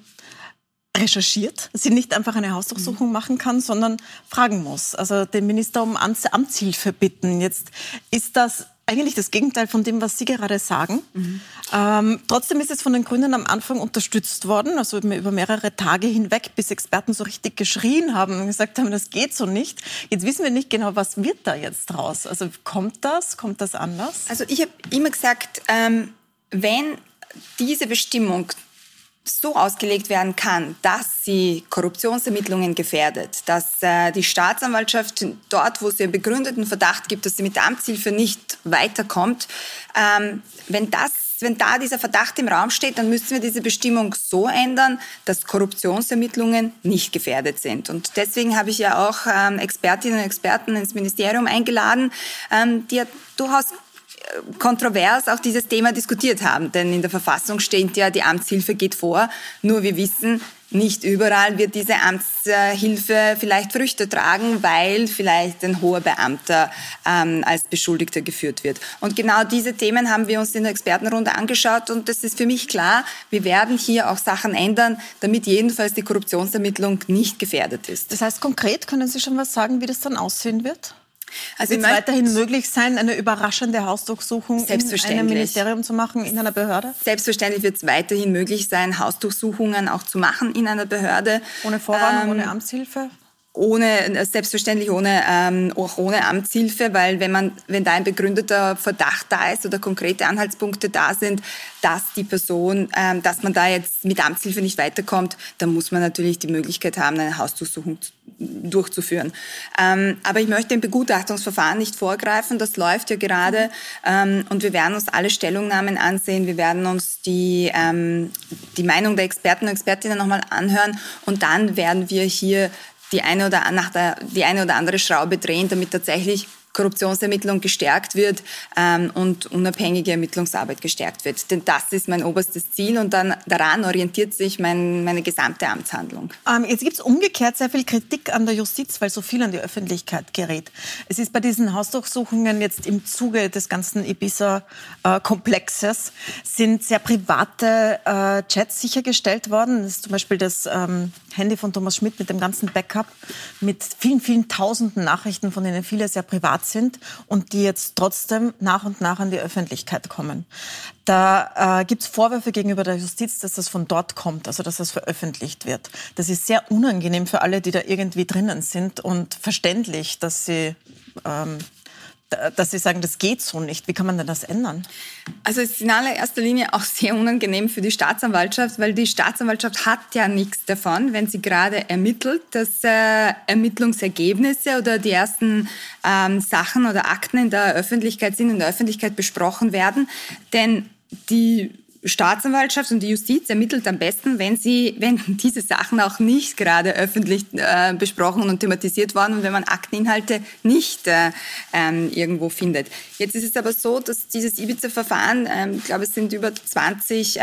recherchiert, sie nicht einfach eine Hausdurchsuchung mhm. machen kann, sondern fragen muss, also den Minister um Amtshilfe bitten. Jetzt ist das eigentlich das Gegenteil von dem, was Sie gerade sagen. Mhm. Ähm, trotzdem ist es von den Grünen am Anfang unterstützt worden, also über mehrere Tage hinweg, bis Experten so richtig geschrien haben und gesagt haben, das geht so nicht. Jetzt wissen wir nicht genau, was wird da jetzt draus. Also kommt das, kommt das anders? Also ich habe immer gesagt, ähm, wenn diese Bestimmung so ausgelegt werden kann, dass sie Korruptionsermittlungen gefährdet, dass äh, die Staatsanwaltschaft dort, wo es einen begründeten Verdacht gibt, dass sie mit der Amtshilfe nicht weiterkommt, ähm, wenn das wenn da dieser Verdacht im Raum steht, dann müssen wir diese Bestimmung so ändern, dass Korruptionsermittlungen nicht gefährdet sind. Und deswegen habe ich ja auch ähm, Expertinnen und Experten ins Ministerium eingeladen, ähm, die ja durchaus kontrovers auch dieses Thema diskutiert haben. Denn in der Verfassung steht ja, die Amtshilfe geht vor. Nur wir wissen, nicht überall wird diese Amtshilfe vielleicht Früchte tragen, weil vielleicht ein hoher Beamter ähm, als Beschuldigter geführt wird. Und genau diese Themen haben wir uns in der Expertenrunde angeschaut und es ist für mich klar, wir werden hier auch Sachen ändern, damit jedenfalls die Korruptionsermittlung nicht gefährdet ist. Das heißt konkret, können Sie schon was sagen, wie das dann aussehen wird? Also wird es weiterhin möglich sein, eine überraschende Hausdurchsuchung in einem Ministerium zu machen, in einer Behörde? Selbstverständlich wird es weiterhin möglich sein, Hausdurchsuchungen auch zu machen in einer Behörde. Ohne Vorwarnung, ähm, ohne Amtshilfe? Ohne selbstverständlich ohne ähm, auch ohne Amtshilfe, weil wenn man wenn da ein begründeter Verdacht da ist oder konkrete Anhaltspunkte da sind, dass die Person, ähm, dass man da jetzt mit Amtshilfe nicht weiterkommt, dann muss man natürlich die Möglichkeit haben, eine Hausdurchsuchung durchzuführen. Ähm, aber ich möchte dem Begutachtungsverfahren nicht vorgreifen. Das läuft ja gerade ähm, und wir werden uns alle Stellungnahmen ansehen. Wir werden uns die ähm, die Meinung der Experten und Expertinnen nochmal anhören und dann werden wir hier die eine oder, nach der, die eine oder andere Schraube drehen, damit tatsächlich Korruptionsermittlung gestärkt wird ähm, und unabhängige Ermittlungsarbeit gestärkt wird. Denn das ist mein oberstes Ziel und dann daran orientiert sich mein, meine gesamte Amtshandlung. Ähm, jetzt gibt es umgekehrt sehr viel Kritik an der Justiz, weil so viel an die Öffentlichkeit gerät. Es ist bei diesen Hausdurchsuchungen jetzt im Zuge des ganzen Ibiza-Komplexes sind sehr private äh, Chats sichergestellt worden. Das ist zum Beispiel das ähm, Handy von Thomas Schmidt mit dem ganzen Backup, mit vielen, vielen tausenden Nachrichten, von denen viele sehr privat sind und die jetzt trotzdem nach und nach an die Öffentlichkeit kommen. Da äh, gibt es Vorwürfe gegenüber der Justiz, dass das von dort kommt, also dass das veröffentlicht wird. Das ist sehr unangenehm für alle, die da irgendwie drinnen sind und verständlich, dass sie ähm, dass Sie sagen, das geht so nicht. Wie kann man denn das ändern? Also es ist in allererster Linie auch sehr unangenehm für die Staatsanwaltschaft, weil die Staatsanwaltschaft hat ja nichts davon, wenn sie gerade ermittelt, dass äh, Ermittlungsergebnisse oder die ersten ähm, Sachen oder Akten in der Öffentlichkeit sind, in der Öffentlichkeit besprochen werden. Denn die Staatsanwaltschaft und die Justiz ermittelt am besten, wenn sie, wenn diese Sachen auch nicht gerade öffentlich äh, besprochen und thematisiert worden und wenn man Akteninhalte nicht äh, ähm, irgendwo findet. Jetzt ist es aber so, dass dieses Ibiza-Verfahren, ähm, ich glaube, es sind über 20 äh,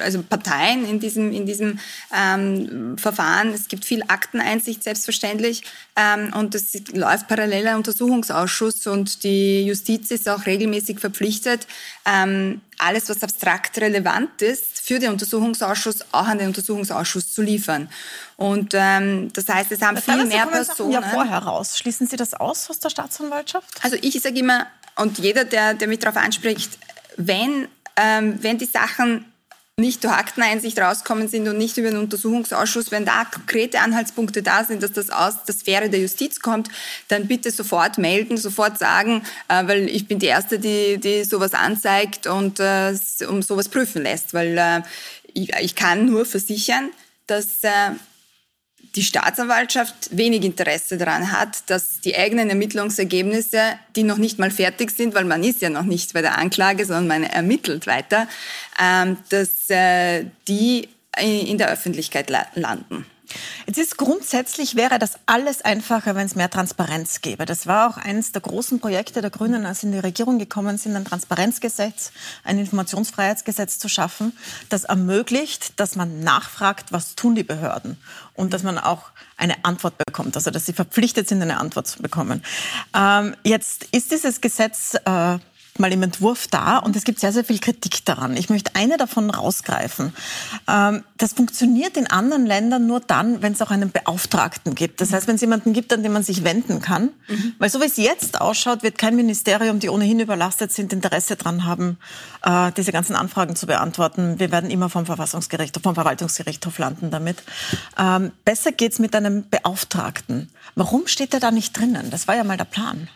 also Parteien in diesem, in diesem ähm, Verfahren. Es gibt viel Akteneinsicht, selbstverständlich. Ähm, und es läuft paralleler Untersuchungsausschuss und die Justiz ist auch regelmäßig verpflichtet, ähm, alles, was abstrakt relevant ist, für den Untersuchungsausschuss auch an den Untersuchungsausschuss zu liefern. Und ähm, das heißt, es haben das viel mehr Personen. Ja vorher raus. Schließen Sie das aus aus der Staatsanwaltschaft? Also ich sage immer, und jeder, der, der mich darauf anspricht, wenn, ähm, wenn die Sachen nicht durch Akteneinsicht rauskommen sind und nicht über den Untersuchungsausschuss, wenn da konkrete Anhaltspunkte da sind, dass das aus der Sphäre der Justiz kommt, dann bitte sofort melden, sofort sagen, äh, weil ich bin die Erste, die, die sowas anzeigt und äh, um sowas prüfen lässt, weil äh, ich, ich kann nur versichern, dass äh, die Staatsanwaltschaft wenig Interesse daran hat, dass die eigenen Ermittlungsergebnisse, die noch nicht mal fertig sind, weil man ist ja noch nicht bei der Anklage, sondern man ermittelt weiter, ähm, dass äh, die in der Öffentlichkeit landen. Jetzt ist grundsätzlich wäre das alles einfacher, wenn es mehr Transparenz gäbe. Das war auch eines der großen Projekte der Grünen, als sie in die Regierung gekommen sind, ein Transparenzgesetz, ein Informationsfreiheitsgesetz zu schaffen, das ermöglicht, dass man nachfragt, was tun die Behörden und dass man auch eine Antwort bekommt, also dass sie verpflichtet sind, eine Antwort zu bekommen. Ähm, jetzt ist dieses Gesetz äh, mal im Entwurf da und es gibt sehr, sehr viel Kritik daran. Ich möchte eine davon rausgreifen. Ähm, das funktioniert in anderen Ländern nur dann, wenn es auch einen Beauftragten gibt. Das heißt, wenn es jemanden gibt, an den man sich wenden kann. Mhm. Weil so wie es jetzt ausschaut, wird kein Ministerium, die ohnehin überlastet sind, Interesse daran haben, äh, diese ganzen Anfragen zu beantworten. Wir werden immer vom Verfassungsgericht, vom Verwaltungsgerichtshof landen damit. Ähm, besser geht's mit einem Beauftragten. Warum steht er da nicht drinnen? Das war ja mal der Plan.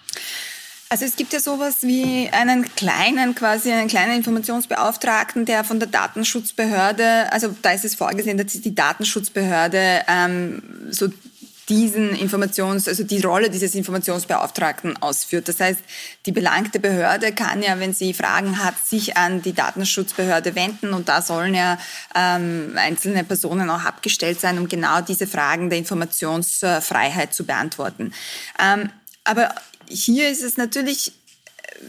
Also es gibt ja sowas wie einen kleinen, quasi einen kleinen Informationsbeauftragten, der von der Datenschutzbehörde, also da ist es vorgesehen, dass die Datenschutzbehörde ähm, so diesen Informations, also die Rolle dieses Informationsbeauftragten ausführt. Das heißt, die belangte Behörde kann ja, wenn sie Fragen hat, sich an die Datenschutzbehörde wenden und da sollen ja ähm, einzelne Personen auch abgestellt sein, um genau diese Fragen der Informationsfreiheit zu beantworten. Ähm, aber hier ist es natürlich äh,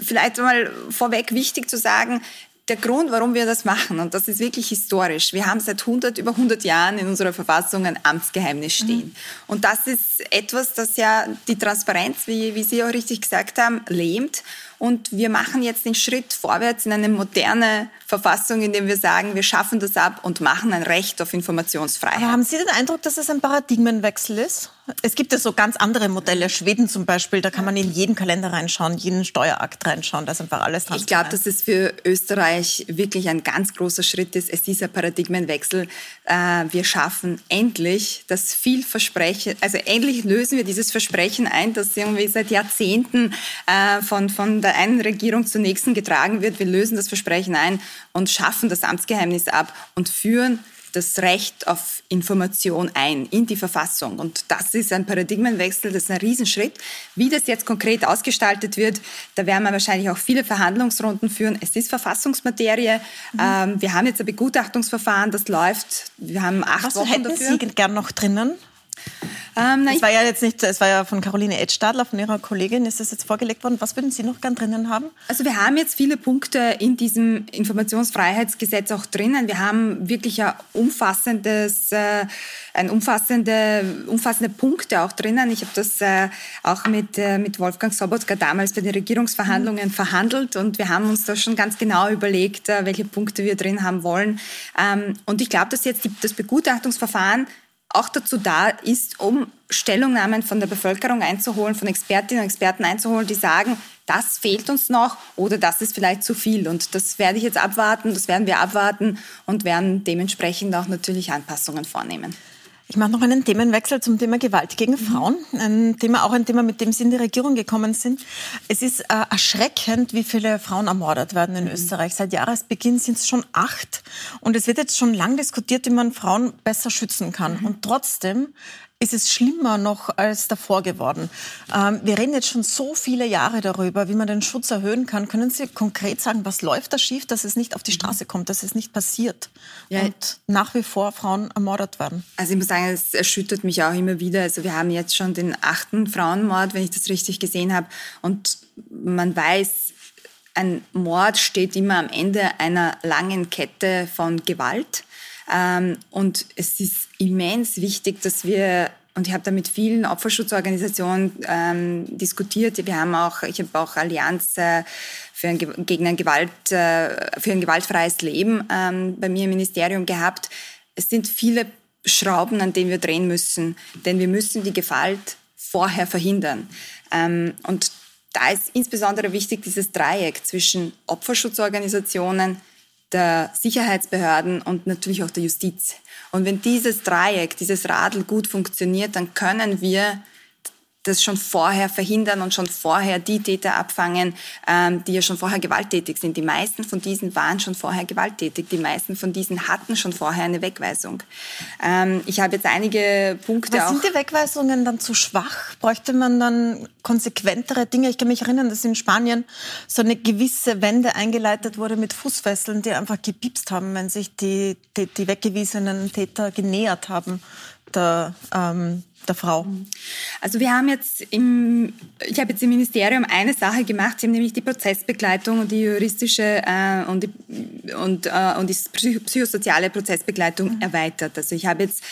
vielleicht mal vorweg wichtig zu sagen, der Grund, warum wir das machen, und das ist wirklich historisch, wir haben seit 100, über 100 Jahren in unserer Verfassung ein Amtsgeheimnis stehen. Mhm. Und das ist etwas, das ja die Transparenz, wie, wie Sie auch richtig gesagt haben, lähmt. Und wir machen jetzt den Schritt vorwärts in eine moderne Verfassung, indem wir sagen, wir schaffen das ab und machen ein Recht auf Informationsfreiheit. Aber haben Sie den Eindruck, dass es ein Paradigmenwechsel ist? Es gibt ja so ganz andere Modelle. Schweden zum Beispiel, da kann man in jeden Kalender reinschauen, jeden Steuerakt reinschauen. Da ist einfach alles dran. Ich glaube, dass es für Österreich wirklich ein ganz großer Schritt ist. Es ist ein Paradigmenwechsel. Äh, wir schaffen endlich das Vielversprechen, also endlich lösen wir dieses Versprechen ein, das irgendwie seit Jahrzehnten äh, von, von der einen Regierung zur nächsten getragen wird. Wir lösen das Versprechen ein und schaffen das Amtsgeheimnis ab und führen das Recht auf Information ein in die Verfassung. Und das ist ein Paradigmenwechsel, das ist ein Riesenschritt. Wie das jetzt konkret ausgestaltet wird, da werden wir wahrscheinlich auch viele Verhandlungsrunden führen. Es ist Verfassungsmaterie. Mhm. Ähm, wir haben jetzt ein Begutachtungsverfahren, das läuft. Wir haben acht Was Wochen hätten dafür. Sie gern noch drinnen? Ähm, es war ja jetzt nicht, es war ja von Caroline Edstadler, von ihrer Kollegin, ist das jetzt vorgelegt worden. Was würden Sie noch gern drinnen haben? Also wir haben jetzt viele Punkte in diesem Informationsfreiheitsgesetz auch drinnen. Wir haben wirklich ein umfassendes, äh, ein umfassende, umfassende Punkte auch drinnen. Ich habe das äh, auch mit, äh, mit Wolfgang Sobotka damals bei den Regierungsverhandlungen mhm. verhandelt und wir haben uns da schon ganz genau überlegt, äh, welche Punkte wir drin haben wollen. Ähm, und ich glaube, dass jetzt die, das Begutachtungsverfahren auch dazu da ist, um Stellungnahmen von der Bevölkerung einzuholen, von Expertinnen und Experten einzuholen, die sagen, das fehlt uns noch oder das ist vielleicht zu viel. Und das werde ich jetzt abwarten, das werden wir abwarten und werden dementsprechend auch natürlich Anpassungen vornehmen. Ich mache noch einen Themenwechsel zum Thema Gewalt gegen Frauen. Ein Thema, auch ein Thema, mit dem Sie in die Regierung gekommen sind. Es ist äh, erschreckend, wie viele Frauen ermordet werden in mhm. Österreich. Seit Jahresbeginn sind es schon acht. Und es wird jetzt schon lang diskutiert, wie man Frauen besser schützen kann. Mhm. Und trotzdem ist es schlimmer noch als davor geworden. Ähm, wir reden jetzt schon so viele Jahre darüber, wie man den Schutz erhöhen kann. Können Sie konkret sagen, was läuft da schief, dass es nicht auf die mhm. Straße kommt, dass es nicht passiert ja. und nach wie vor Frauen ermordet werden? Also ich muss sagen, es erschüttert mich auch immer wieder. Also wir haben jetzt schon den achten Frauenmord, wenn ich das richtig gesehen habe. Und man weiß, ein Mord steht immer am Ende einer langen Kette von Gewalt. Ähm, und es ist immens wichtig, dass wir und ich habe da mit vielen Opferschutzorganisationen ähm, diskutiert. Wir haben auch, ich habe auch Allianz für ein, gegen ein Gewalt, äh, für ein gewaltfreies Leben ähm, bei mir im Ministerium gehabt. Es sind viele Schrauben, an denen wir drehen müssen, denn wir müssen die Gewalt vorher verhindern. Ähm, und da ist insbesondere wichtig dieses Dreieck zwischen Opferschutzorganisationen, der Sicherheitsbehörden und natürlich auch der Justiz. Und wenn dieses Dreieck, dieses Radl gut funktioniert, dann können wir das schon vorher verhindern und schon vorher die Täter abfangen, ähm, die ja schon vorher gewalttätig sind. Die meisten von diesen waren schon vorher gewalttätig. Die meisten von diesen hatten schon vorher eine Wegweisung. Ähm, ich habe jetzt einige Punkte Aber auch. Sind die Wegweisungen dann zu schwach? Bräuchte man dann konsequentere Dinge? Ich kann mich erinnern, dass in Spanien so eine gewisse Wende eingeleitet wurde mit Fußfesseln, die einfach gepiepst haben, wenn sich die, die, die weggewiesenen Täter genähert haben der, ähm, der Frau? Also wir haben jetzt im, ich habe jetzt im Ministerium eine Sache gemacht, sie haben nämlich die Prozessbegleitung und die juristische äh, und, die, und, äh, und die psychosoziale Prozessbegleitung mhm. erweitert. Also ich habe jetzt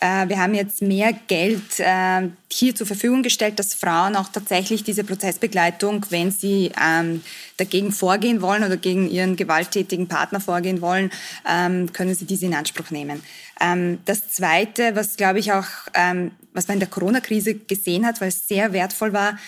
wir haben jetzt mehr Geld äh, hier zur Verfügung gestellt, dass Frauen auch tatsächlich diese Prozessbegleitung, wenn sie ähm, dagegen vorgehen wollen oder gegen ihren gewalttätigen Partner vorgehen wollen, ähm, können sie diese in Anspruch nehmen. Ähm, das Zweite, was glaube ich auch, was man in der Corona-Krise gesehen hat, weil es sehr wertvoll war,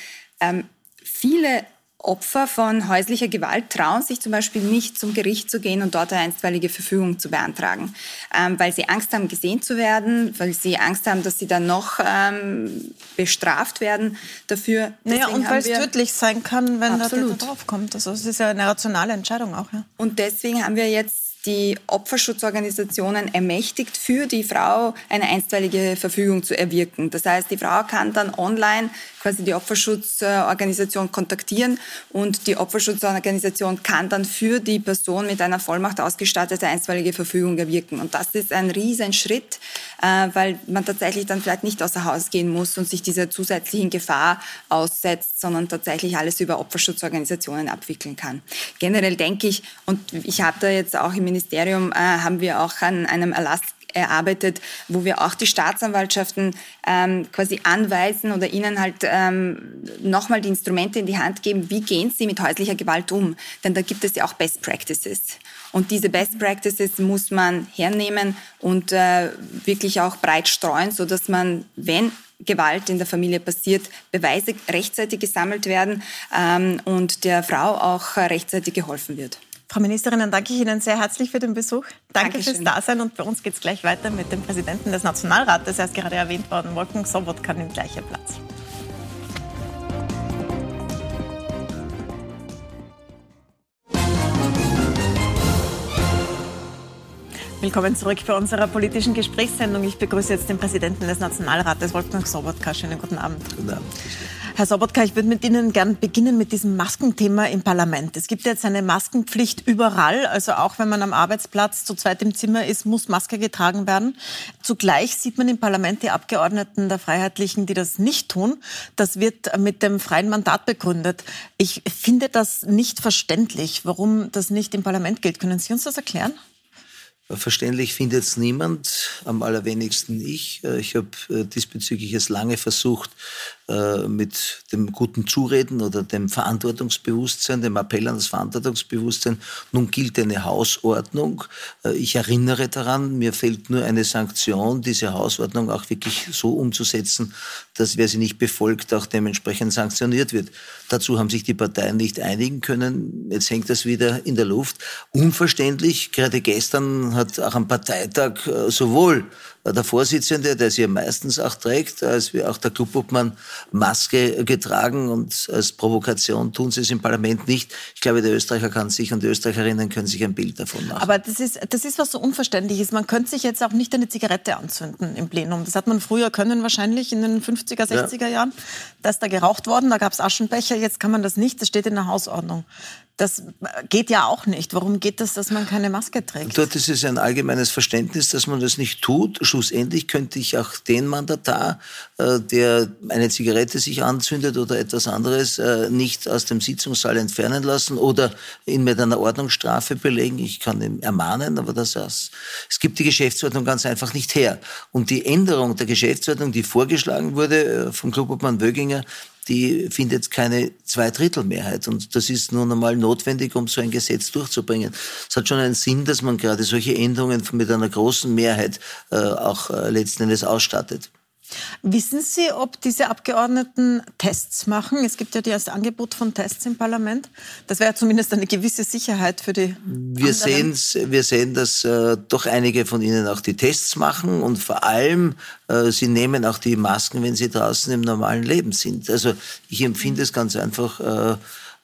viele Opfer von häuslicher Gewalt trauen sich zum Beispiel nicht zum Gericht zu gehen und dort eine einstweilige Verfügung zu beantragen, ähm, weil sie Angst haben, gesehen zu werden, weil sie Angst haben, dass sie dann noch ähm, bestraft werden dafür. Deswegen naja, und weil es tödlich sein kann, wenn absolut. der Täter draufkommt. Also es ist ja eine rationale Entscheidung auch. Ja. Und deswegen haben wir jetzt die Opferschutzorganisationen ermächtigt, für die Frau eine einstweilige Verfügung zu erwirken. Das heißt, die Frau kann dann online quasi die Opferschutzorganisation kontaktieren und die Opferschutzorganisation kann dann für die Person mit einer Vollmacht ausgestattete einstweilige Verfügung erwirken. Und das ist ein Riesenschritt, äh, weil man tatsächlich dann vielleicht nicht außer Haus gehen muss und sich dieser zusätzlichen Gefahr aussetzt, sondern tatsächlich alles über Opferschutzorganisationen abwickeln kann. Generell denke ich, und ich habe da jetzt auch im Ministerium, äh, haben wir auch an einem Erlass erarbeitet, wo wir auch die Staatsanwaltschaften ähm, quasi anweisen oder ihnen halt ähm, nochmal die Instrumente in die Hand geben, wie gehen sie mit häuslicher Gewalt um. Denn da gibt es ja auch Best Practices. Und diese Best Practices muss man hernehmen und äh, wirklich auch breit streuen, sodass man, wenn Gewalt in der Familie passiert, Beweise rechtzeitig gesammelt werden ähm, und der Frau auch rechtzeitig geholfen wird. Frau Ministerin, dann danke ich Ihnen sehr herzlich für den Besuch. Danke Dankeschön. fürs Dasein und bei uns geht es gleich weiter mit dem Präsidenten des Nationalrates. Er ist gerade erwähnt worden, Wolfgang Sobotka nimmt gleichen Platz. Willkommen zurück bei unserer politischen Gesprächssendung. Ich begrüße jetzt den Präsidenten des Nationalrates, Wolfgang Sobotka. Schönen guten Abend. Guten Abend. Herr Sobotka, ich würde mit Ihnen gern beginnen mit diesem Maskenthema im Parlament. Es gibt jetzt eine Maskenpflicht überall, also auch wenn man am Arbeitsplatz zu zweit im Zimmer ist, muss Maske getragen werden. Zugleich sieht man im Parlament die Abgeordneten der Freiheitlichen, die das nicht tun. Das wird mit dem freien Mandat begründet. Ich finde das nicht verständlich, warum das nicht im Parlament gilt. Können Sie uns das erklären? Verständlich findet es niemand, am allerwenigsten ich. Äh, ich habe äh, diesbezüglich es lange versucht, äh, mit dem guten Zureden oder dem Verantwortungsbewusstsein, dem Appell an das Verantwortungsbewusstsein. Nun gilt eine Hausordnung. Ich erinnere daran, mir fehlt nur eine Sanktion, diese Hausordnung auch wirklich so umzusetzen, dass wer sie nicht befolgt, auch dementsprechend sanktioniert wird. Dazu haben sich die Parteien nicht einigen können. Jetzt hängt das wieder in der Luft. Unverständlich, gerade gestern hat auch am Parteitag äh, sowohl der Vorsitzende, der sie meistens auch trägt, als auch der Clubobmann Maske getragen und als Provokation tun sie es im Parlament nicht. Ich glaube, der Österreicher kann sich und die Österreicherinnen können sich ein Bild davon machen. Aber das ist, das ist was so unverständlich ist. Man könnte sich jetzt auch nicht eine Zigarette anzünden im Plenum. Das hat man früher können wahrscheinlich in den 50er, 60er ja. Jahren. Da ist da geraucht worden, da gab es Aschenbecher, jetzt kann man das nicht, das steht in der Hausordnung. Das geht ja auch nicht. Warum geht das, dass man keine Maske trägt? Dort ist es ein allgemeines Verständnis, dass man das nicht tut. Schlussendlich könnte ich auch den Mandatar, äh, der eine Zigarette sich anzündet oder etwas anderes, äh, nicht aus dem Sitzungssaal entfernen lassen oder ihn mit einer Ordnungsstrafe belegen. Ich kann ihn ermahnen, aber das ist, es gibt die Geschäftsordnung ganz einfach nicht her. Und die Änderung der Geschäftsordnung, die vorgeschlagen wurde äh, vom Klubobmann Wöginger, die findet keine Zweidrittelmehrheit. Und das ist nun einmal notwendig, um so ein Gesetz durchzubringen. Es hat schon einen Sinn, dass man gerade solche Änderungen mit einer großen Mehrheit äh, auch äh, letzten Endes ausstattet. Wissen Sie, ob diese Abgeordneten Tests machen? Es gibt ja das Angebot von Tests im Parlament. Das wäre zumindest eine gewisse Sicherheit für die. Wir sehen, wir sehen, dass äh, doch einige von ihnen auch die Tests machen und vor allem äh, sie nehmen auch die Masken, wenn sie draußen im normalen Leben sind. Also ich empfinde es ganz einfach äh,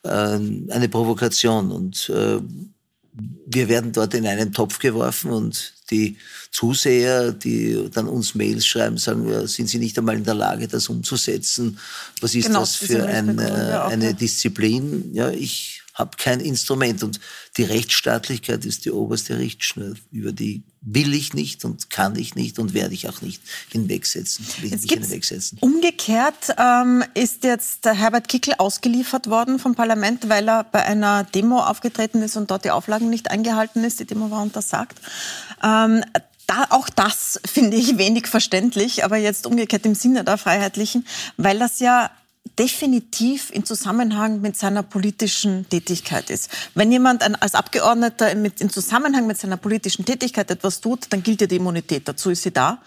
äh eine Provokation und äh, wir werden dort in einen Topf geworfen und die Zuseher, die dann uns Mails schreiben, sagen, ja, sind sie nicht einmal in der Lage, das umzusetzen? Was ist genau, das für ein, äh, eine Disziplin? Ja, ich habe kein Instrument und die Rechtsstaatlichkeit ist die oberste Richtschnur. Über die will ich nicht und kann ich nicht und werde ich auch nicht hinwegsetzen. Jetzt hinwegsetzen. Umgekehrt ähm, ist jetzt Herbert Kickel ausgeliefert worden vom Parlament, weil er bei einer Demo aufgetreten ist und dort die Auflagen nicht eingehalten ist. Die Demo war untersagt. Ähm, da, auch das finde ich wenig verständlich, aber jetzt umgekehrt im Sinne der Freiheitlichen, weil das ja definitiv in Zusammenhang mit seiner politischen Tätigkeit ist. Wenn jemand als Abgeordneter mit, in Zusammenhang mit seiner politischen Tätigkeit etwas tut, dann gilt ja die Immunität. Dazu ist sie da.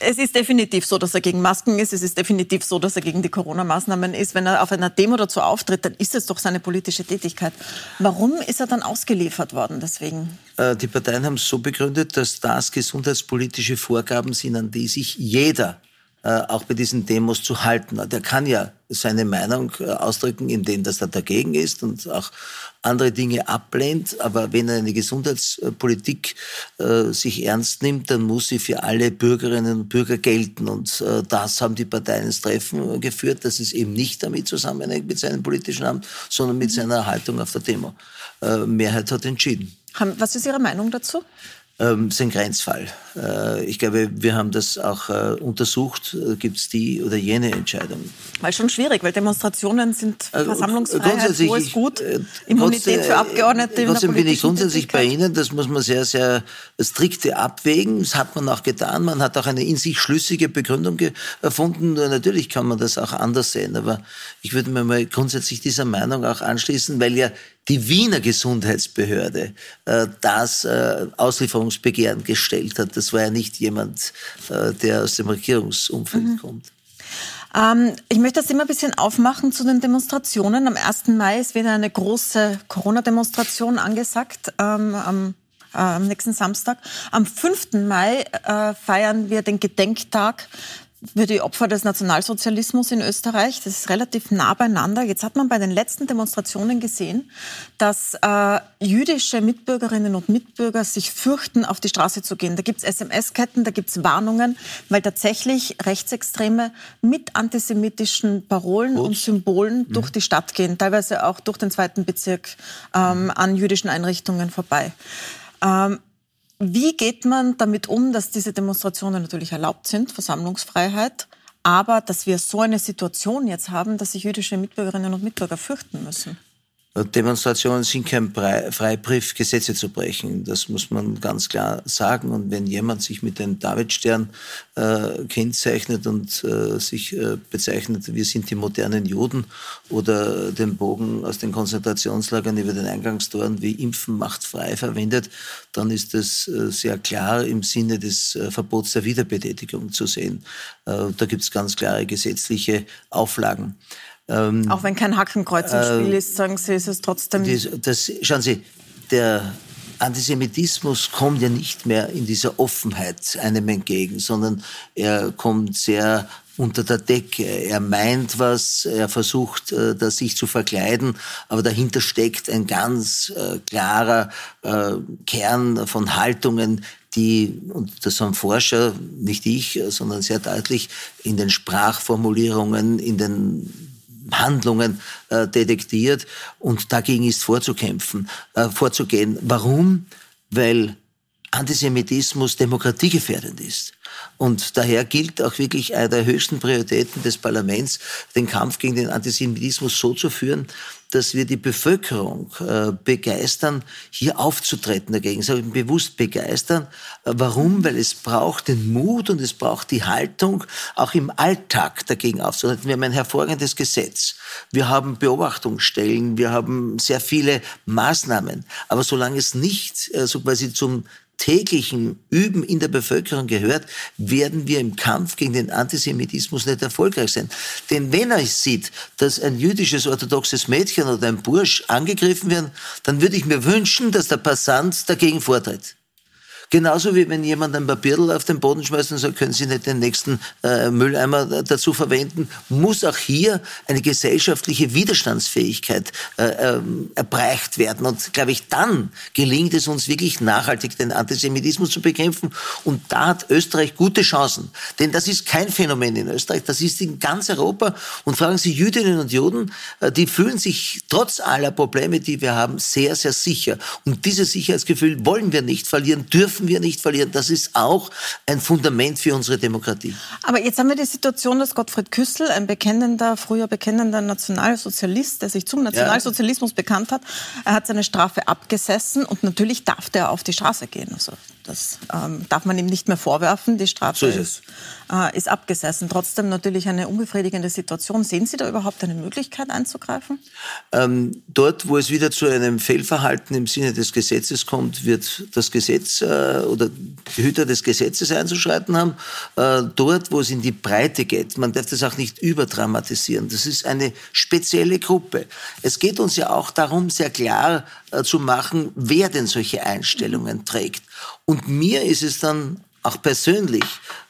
Es ist definitiv so, dass er gegen Masken ist. Es ist definitiv so, dass er gegen die Corona-Maßnahmen ist. Wenn er auf einer Demo dazu auftritt, dann ist es doch seine politische Tätigkeit. Warum ist er dann ausgeliefert worden deswegen? Äh, die Parteien haben es so begründet, dass das gesundheitspolitische Vorgaben sind, an die sich jeder auch bei diesen Demos zu halten. Der kann ja seine Meinung äh, ausdrücken, indem dass er dagegen ist und auch andere Dinge ablehnt. Aber wenn er eine Gesundheitspolitik äh, sich ernst nimmt, dann muss sie für alle Bürgerinnen und Bürger gelten. Und äh, das haben die Parteien ins Treffen geführt, dass es eben nicht damit zusammenhängt mit seinem politischen Amt, sondern mit seiner Haltung auf der Demo. Äh, Mehrheit hat entschieden. Was ist Ihre Meinung dazu? Ähm, ist ein Grenzfall. Äh, ich glaube, wir haben das auch äh, untersucht. Äh, Gibt es die oder jene Entscheidung? Weil schon schwierig, weil Demonstrationen sind äh, Versammlungsfreiheit, wo ist gut, Immunität für Abgeordnete. Trotzdem bin ich grundsätzlich bei Ihnen. Das muss man sehr, sehr strikte abwägen. Das hat man auch getan. Man hat auch eine in sich schlüssige Begründung erfunden. Natürlich kann man das auch anders sehen. Aber ich würde mir mal grundsätzlich dieser Meinung auch anschließen, weil ja die Wiener Gesundheitsbehörde äh, das äh, Auslieferungsbegehren gestellt hat. Das war ja nicht jemand, äh, der aus dem Regierungsumfeld mhm. kommt. Ähm, ich möchte das immer ein bisschen aufmachen zu den Demonstrationen. Am 1. Mai ist wieder eine große Corona-Demonstration angesagt. Ähm, am äh, am nächsten Samstag. Am 5. Mai äh, feiern wir den Gedenktag für die Opfer des Nationalsozialismus in Österreich. Das ist relativ nah beieinander. Jetzt hat man bei den letzten Demonstrationen gesehen, dass äh, jüdische Mitbürgerinnen und Mitbürger sich fürchten, auf die Straße zu gehen. Da gibt es SMS-Ketten, da gibt es Warnungen, weil tatsächlich Rechtsextreme mit antisemitischen Parolen Gut. und Symbolen mhm. durch die Stadt gehen, teilweise auch durch den zweiten Bezirk ähm, an jüdischen Einrichtungen vorbei. Ähm, wie geht man damit um, dass diese Demonstrationen natürlich erlaubt sind, Versammlungsfreiheit, aber dass wir so eine Situation jetzt haben, dass sich jüdische Mitbürgerinnen und Mitbürger fürchten müssen? Demonstrationen sind kein Freibrief, Gesetze zu brechen. Das muss man ganz klar sagen. Und wenn jemand sich mit dem Davidstern äh, kennzeichnet und äh, sich äh, bezeichnet, wir sind die modernen Juden oder den Bogen aus den Konzentrationslagern über den Eingangstoren wie Impfen macht frei verwendet, dann ist das äh, sehr klar im Sinne des äh, Verbots der Wiederbetätigung zu sehen. Äh, da gibt es ganz klare gesetzliche Auflagen. Ähm, Auch wenn kein Hackenkreuz im Spiel ist, sagen Sie, ist es trotzdem. Das, das, schauen Sie, der Antisemitismus kommt ja nicht mehr in dieser Offenheit einem entgegen, sondern er kommt sehr unter der Decke. Er meint was, er versucht, äh, das sich zu verkleiden, aber dahinter steckt ein ganz äh, klarer äh, Kern von Haltungen, die, und das haben Forscher, nicht ich, sondern sehr deutlich in den Sprachformulierungen, in den Handlungen äh, detektiert und dagegen ist vorzukämpfen, äh, vorzugehen. Warum? Weil Antisemitismus demokratiegefährdend ist. Und daher gilt auch wirklich eine der höchsten Prioritäten des Parlaments, den Kampf gegen den Antisemitismus so zu führen, dass wir die Bevölkerung äh, begeistern, hier aufzutreten dagegen. Sage ich bewusst begeistern. Äh, warum? Weil es braucht den Mut und es braucht die Haltung, auch im Alltag dagegen aufzutreten. Wir haben ein hervorragendes Gesetz. Wir haben Beobachtungsstellen. Wir haben sehr viele Maßnahmen. Aber solange es nicht äh, so quasi zum täglichen Üben in der Bevölkerung gehört, werden wir im Kampf gegen den Antisemitismus nicht erfolgreich sein. Denn wenn er sieht, dass ein jüdisches orthodoxes Mädchen oder ein Bursch angegriffen werden, dann würde ich mir wünschen, dass der Passant dagegen vortritt. Genauso wie wenn jemand ein Papierl auf den Boden schmeißt und sagt, können Sie nicht den nächsten äh, Mülleimer dazu verwenden, muss auch hier eine gesellschaftliche Widerstandsfähigkeit äh, ähm, erreicht werden. Und glaube ich, dann gelingt es uns wirklich nachhaltig, den Antisemitismus zu bekämpfen. Und da hat Österreich gute Chancen. Denn das ist kein Phänomen in Österreich, das ist in ganz Europa. Und fragen Sie Jüdinnen und Juden, äh, die fühlen sich trotz aller Probleme, die wir haben, sehr, sehr sicher. Und dieses Sicherheitsgefühl wollen wir nicht verlieren, dürfen dürfen wir nicht verlieren. Das ist auch ein Fundament für unsere Demokratie. Aber jetzt haben wir die Situation, dass Gottfried Küssel, ein bekennender, früher bekennender Nationalsozialist, der sich zum Nationalsozialismus ja. bekannt hat, er hat seine Strafe abgesessen und natürlich darf der auf die Straße gehen. Also das ähm, darf man ihm nicht mehr vorwerfen. Die Strafe so ist, ist, äh, ist, abgesessen. Trotzdem natürlich eine unbefriedigende Situation. Sehen Sie da überhaupt eine Möglichkeit einzugreifen? Ähm, dort, wo es wieder zu einem Fehlverhalten im Sinne des Gesetzes kommt, wird das Gesetz äh, äh, oder Hüter des Gesetzes einzuschreiten haben, äh, dort, wo es in die Breite geht. Man darf das auch nicht überdramatisieren. Das ist eine spezielle Gruppe. Es geht uns ja auch darum, sehr klar äh, zu machen, wer denn solche Einstellungen trägt. Und mir ist es dann auch persönlich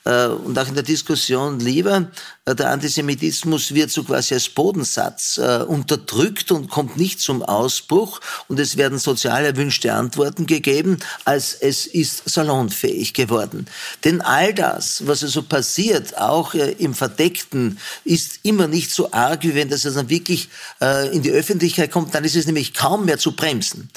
und auch in der Diskussion lieber, äh, der Antisemitismus wird so quasi als Bodensatz äh, unterdrückt und kommt nicht zum Ausbruch und es werden sozial erwünschte Antworten gegeben, als es ist salonfähig geworden. Denn all das, was also passiert, auch im Verdeckten, ist immer nicht so arg, wie wenn das dann wirklich in die Öffentlichkeit kommt, dann ist es nämlich kaum mehr zu bremsen.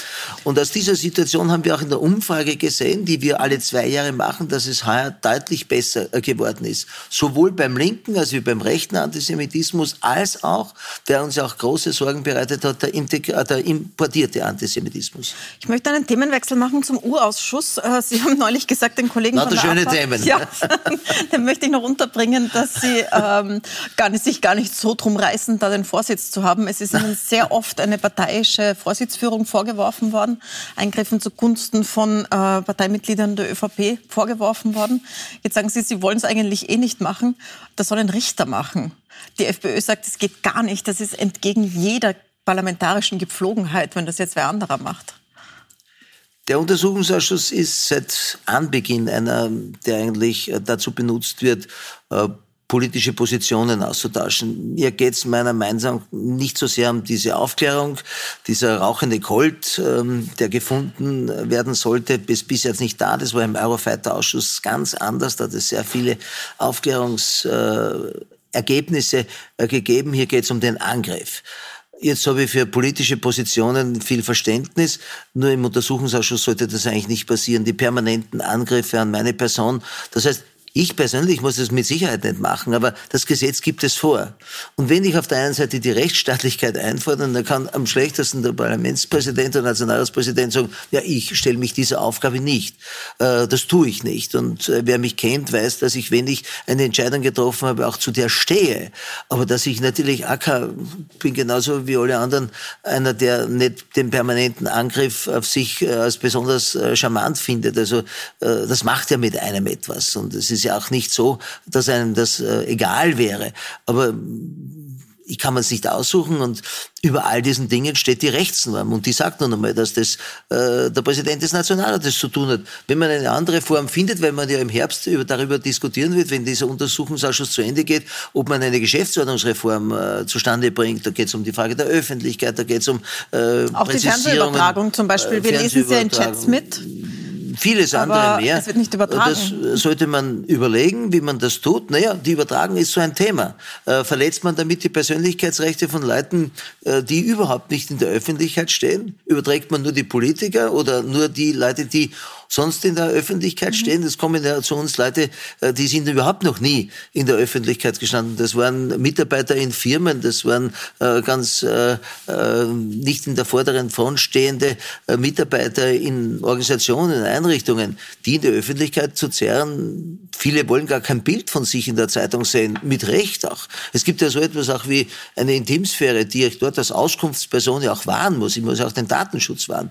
Und aus dieser Situation haben wir auch in der Umfrage gesehen, die wir alle zwei Jahre machen, dass es heuer deutlich besser äh, geworden ist. Sowohl beim linken als wie beim rechten Antisemitismus, als auch, der uns auch große Sorgen bereitet hat, der, äh, der importierte Antisemitismus. Ich möchte einen Themenwechsel machen zum Urausschuss. Äh, Sie haben neulich gesagt, den Kollegen Na, von der schöne APA, Themen. Ja, den möchte ich noch unterbringen, dass Sie ähm, gar nicht, sich gar nicht so drum reißen, da den Vorsitz zu haben. Es ist Ihnen sehr oft eine parteiische Vorsitzführung vorgeworfen worden, Eingriffen zugunsten von äh, Parteimitgliedern der ÖVP vorgeworfen worden. Jetzt sagen Sie, Sie wollen es eigentlich eh nicht machen. Das soll ein Richter machen. Die FPÖ sagt, es geht gar nicht. Das ist entgegen jeder parlamentarischen Gepflogenheit, wenn das jetzt wer anderer macht. Der Untersuchungsausschuss ist seit Anbeginn einer, der eigentlich dazu benutzt wird, äh, politische Positionen auszutauschen. Mir geht es meiner Meinung nach nicht so sehr um diese Aufklärung. Dieser rauchende Colt, ähm, der gefunden werden sollte, ist bis jetzt nicht da. Das war im Eurofighter-Ausschuss ganz anders. Da hat es sehr viele Aufklärungsergebnisse äh, gegeben. Hier geht es um den Angriff. Jetzt habe ich für politische Positionen viel Verständnis. Nur im Untersuchungsausschuss sollte das eigentlich nicht passieren. Die permanenten Angriffe an meine Person. Das heißt, ich persönlich muss das mit Sicherheit nicht machen, aber das Gesetz gibt es vor. Und wenn ich auf der einen Seite die Rechtsstaatlichkeit einfordere, dann kann am schlechtesten der Parlamentspräsident oder Nationalratspräsident sagen, ja, ich stelle mich dieser Aufgabe nicht. Äh, das tue ich nicht. Und äh, wer mich kennt, weiß, dass ich, wenn ich eine Entscheidung getroffen habe, auch zu der stehe. Aber dass ich natürlich auch bin genauso wie alle anderen einer, der nicht den permanenten Angriff auf sich äh, als besonders charmant findet. Also das macht ja mit einem etwas. Und es ist ist ja auch nicht so, dass einem das äh, egal wäre. Aber ich kann man es nicht aussuchen und über all diesen Dingen steht die Rechtsnorm und die sagt nun einmal, dass das äh, der Präsident des Nationalrates zu tun hat. Wenn man eine andere Form findet, weil man ja im Herbst über, darüber diskutieren wird, wenn dieser Untersuchungsausschuss zu Ende geht, ob man eine Geschäftsordnungsreform äh, zustande bringt, da geht es um die Frage der Öffentlichkeit, da geht es um äh, auch die Fernsehübertragung zum Beispiel. Wir lesen sie ja in Chats mit vieles andere Aber mehr. Es wird nicht übertragen. Das sollte man überlegen, wie man das tut. Naja, die Übertragung ist so ein Thema. Äh, verletzt man damit die Persönlichkeitsrechte von Leuten, äh, die überhaupt nicht in der Öffentlichkeit stehen? Überträgt man nur die Politiker oder nur die Leute, die sonst in der Öffentlichkeit mhm. stehen. Es kommen ja zu uns Leute, äh, die sind überhaupt noch nie in der Öffentlichkeit gestanden. Das waren Mitarbeiter in Firmen, das waren äh, ganz äh, nicht in der vorderen Front stehende Mitarbeiter in Organisationen, in Einrichtungen, die in der Öffentlichkeit zu zerren. Viele wollen gar kein Bild von sich in der Zeitung sehen, mit Recht auch. Es gibt ja so etwas auch wie eine Intimsphäre, die ich dort als Auskunftsperson ja auch wahren muss. Ich muss auch den Datenschutz wahren.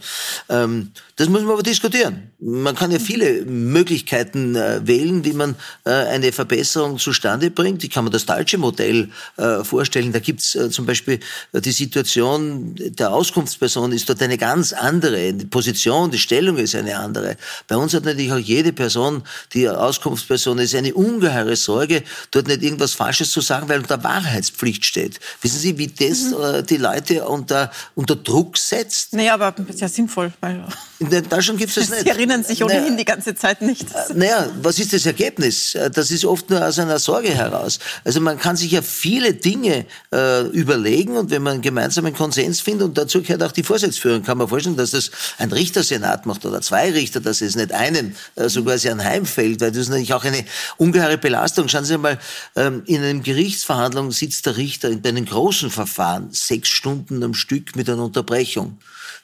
Ähm, das muss man aber diskutieren man kann ja viele Möglichkeiten äh, wählen, wie man äh, eine Verbesserung zustande bringt. Ich kann mir das deutsche Modell äh, vorstellen. Da gibt's äh, zum Beispiel äh, die Situation der Auskunftsperson ist dort eine ganz andere. Die Position, die Stellung ist eine andere. Bei uns hat natürlich auch jede Person, die Auskunftsperson ist, eine ungeheure Sorge, dort nicht irgendwas Falsches zu sagen, weil unter Wahrheitspflicht steht. Wissen Sie, wie das mhm. äh, die Leute unter, unter Druck setzt? Naja, aber sehr sinnvoll. Weil in Deutschland gibt es das nicht. Sie erinnern sich ohnehin naja, die ganze Zeit nicht. Äh, naja, was ist das Ergebnis? Äh, das ist oft nur aus einer Sorge heraus. Also man kann sich ja viele Dinge äh, überlegen und wenn man einen gemeinsamen Konsens findet, und dazu gehört auch die Vorsitzführung, kann man vorstellen, dass das ein Richtersenat macht oder zwei Richter, dass es nicht einen äh, so quasi anheimfällt, weil das ist natürlich auch eine ungeheure Belastung. Schauen Sie mal, ähm, in einer Gerichtsverhandlung sitzt der Richter in einem großen Verfahren sechs Stunden am Stück mit einer Unterbrechung.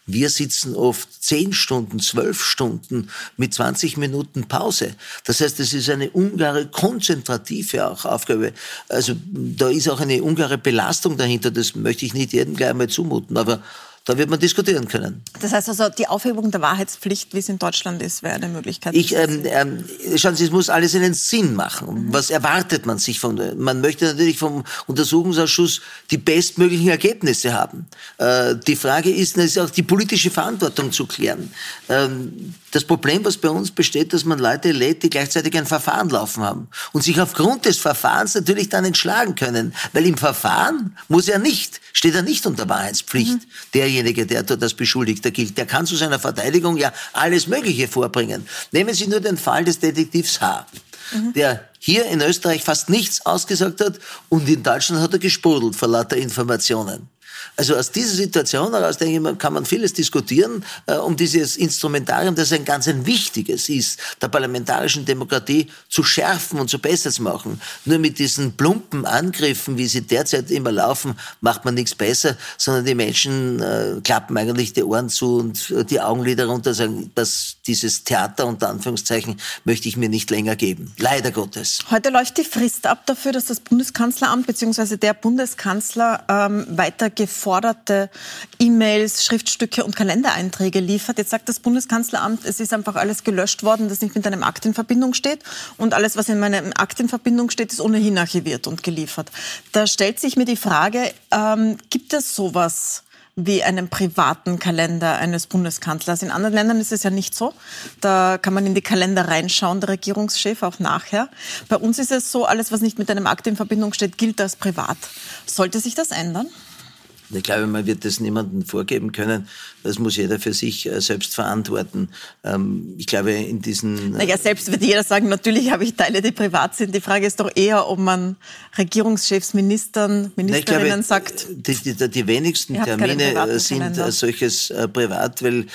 Wir sitzen oft zehn Stunden, zwölf Stunden mit 20 Minuten Pause. Das heißt, es ist eine ungare konzentrative auch Aufgabe. Also da ist auch eine ungare Belastung dahinter. Das möchte ich nicht jedem gleich einmal zumuten. Aber da wird man diskutieren können. Das heißt also, die Aufhebung der Wahrheitspflicht, wie es in Deutschland ist, wäre eine Möglichkeit. Ich, ähm, ähm, schauen Sie, es muss alles einen Sinn machen. Mhm. Was erwartet man sich von? Man möchte natürlich vom Untersuchungsausschuss die bestmöglichen Ergebnisse haben. Äh, die Frage ist, ist auch die politische Verantwortung zu klären. Ähm, das Problem, was bei uns besteht, dass man Leute lädt, die gleichzeitig ein Verfahren laufen haben und sich aufgrund des Verfahrens natürlich dann entschlagen können, weil im Verfahren muss er nicht, steht er nicht unter Wahrheitspflicht. Mhm. Der derjenige, der dort als Beschuldigter gilt, der kann zu seiner Verteidigung ja alles Mögliche vorbringen. Nehmen Sie nur den Fall des Detektivs H. Mhm. der hier in Österreich fast nichts ausgesagt hat und in Deutschland hat er gesprudelt vor lauter Informationen. Also aus dieser Situation heraus, denke ich, kann man vieles diskutieren äh, um dieses Instrumentarium, das ein ganz ein wichtiges ist, der parlamentarischen Demokratie zu schärfen und zu besser zu machen. Nur mit diesen plumpen Angriffen, wie sie derzeit immer laufen, macht man nichts besser, sondern die Menschen äh, klappen eigentlich die Ohren zu und äh, die Augenlider runter und sagen, dass dieses Theater unter Anführungszeichen möchte ich mir nicht länger geben. Leider Gottes. Heute läuft die Frist ab dafür, dass das Bundeskanzleramt bzw. der Bundeskanzler ähm, weiter geforderte E-Mails, Schriftstücke und Kalendereinträge liefert. Jetzt sagt das Bundeskanzleramt, es ist einfach alles gelöscht worden, das nicht mit einem Akt in Verbindung steht. Und alles, was in meinem Akt in Verbindung steht, ist ohnehin archiviert und geliefert. Da stellt sich mir die Frage, ähm, gibt es sowas wie einen privaten Kalender eines Bundeskanzlers. In anderen Ländern ist es ja nicht so. Da kann man in die Kalender reinschauen, der Regierungschef auch nachher. Bei uns ist es so, alles, was nicht mit einem Akt in Verbindung steht, gilt als privat. Sollte sich das ändern? Ich glaube, man wird das niemandem vorgeben können. Das muss jeder für sich äh, selbst verantworten. Ähm, ich glaube, in diesen... Äh, naja, selbst wird jeder sagen, natürlich habe ich Teile, die privat sind. Die Frage ist doch eher, ob man Regierungschefs, Ministern, Ministerinnen glaube, sagt... Die, die, die wenigsten Termine sind Kalender. solches äh, privat, weil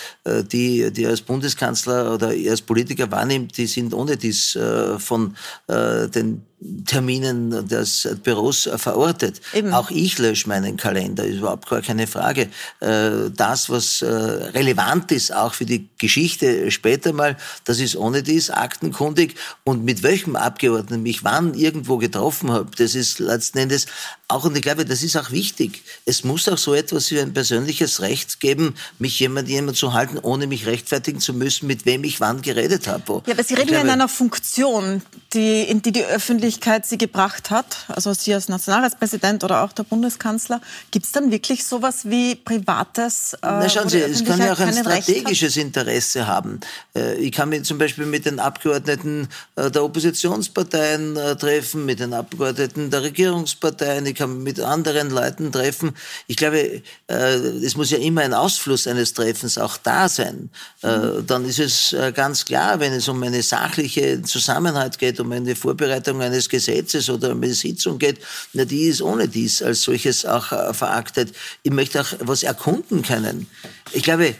die, die als Bundeskanzler oder als Politiker wahrnimmt, die sind ohne dies von den Terminen des Büros verortet. Eben. Auch ich lösche meinen Kalender, ist überhaupt gar keine Frage. Äh, das, was äh, relevant ist, auch für die Geschichte später mal, das ist ohne dies aktenkundig. Und mit welchem Abgeordneten mich wann irgendwo getroffen habe, das ist letzten Endes auch, und ich glaube, das ist auch wichtig. Es muss auch so etwas wie ein persönliches Recht geben, mich jemand, jemand zu halten, ohne mich rechtfertigen zu müssen, mit wem ich wann geredet habe. Ja, aber Sie reden ja in einer Funktion, die, in die die Öffentlichkeit Sie gebracht hat, also Sie als Nationalratspräsident oder auch der Bundeskanzler. Gibt es dann wirklich sowas wie privates? Äh, Na schauen Sie, es kann ja auch ein strategisches Interesse haben. Äh, ich kann mich zum Beispiel mit den Abgeordneten äh, der Oppositionsparteien äh, treffen, mit den Abgeordneten der Regierungsparteien. Ich kann mit anderen Leuten treffen. Ich glaube, äh, es muss ja immer ein Ausfluss eines Treffens auch da sein. Äh, dann ist es äh, ganz klar, wenn es um eine sachliche Zusammenhalt geht, um eine Vorbereitung eines Gesetzes oder um eine Sitzung geht, na, die ist ohne dies als solches auch veraktet. Ich möchte auch was erkunden können. Ich glaube,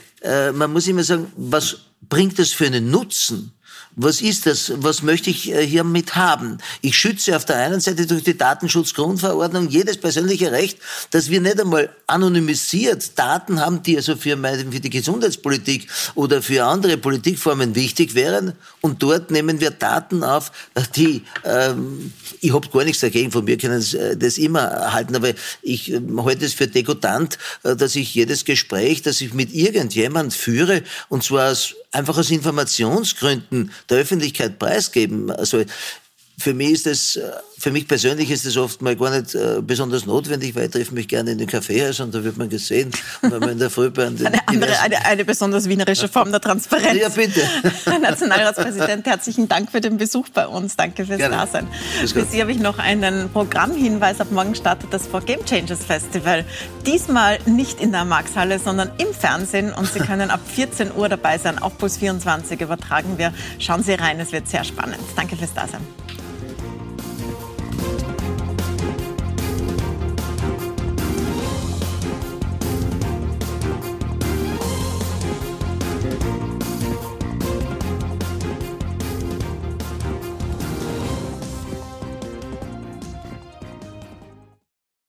man muss immer sagen, was bringt das für einen Nutzen? Was ist das? Was möchte ich äh, hiermit haben? Ich schütze auf der einen Seite durch die Datenschutzgrundverordnung jedes persönliche Recht, dass wir nicht einmal anonymisiert Daten haben, die also für, meine, für die Gesundheitspolitik oder für andere Politikformen wichtig wären. Und dort nehmen wir Daten auf, die, ähm, ich habe gar nichts dagegen, von mir können äh, das immer erhalten, aber ich äh, halte es für degutant, äh, dass ich jedes Gespräch, das ich mit irgendjemand führe, und zwar aus einfach aus Informationsgründen der Öffentlichkeit preisgeben. Also für mich ist äh, für mich persönlich ist das oft mal gar nicht äh, besonders notwendig, weil ich treffe mich gerne in den Kaffeehaus und da wird man gesehen. Wenn man in der Früh bei eine, andere, eine, eine besonders wienerische Form der Transparenz. Ja, bitte. Herr Nationalratspräsident, herzlichen Dank für den Besuch bei uns. Danke fürs gerne. Dasein. Für Sie habe ich noch einen Programmhinweis. Ab morgen startet das For Game Changers Festival. Diesmal nicht in der Markshalle, sondern im Fernsehen. Und Sie können ab 14 Uhr dabei sein. Auf Puls 24 übertragen wir. Schauen Sie rein, es wird sehr spannend. Danke fürs Dasein.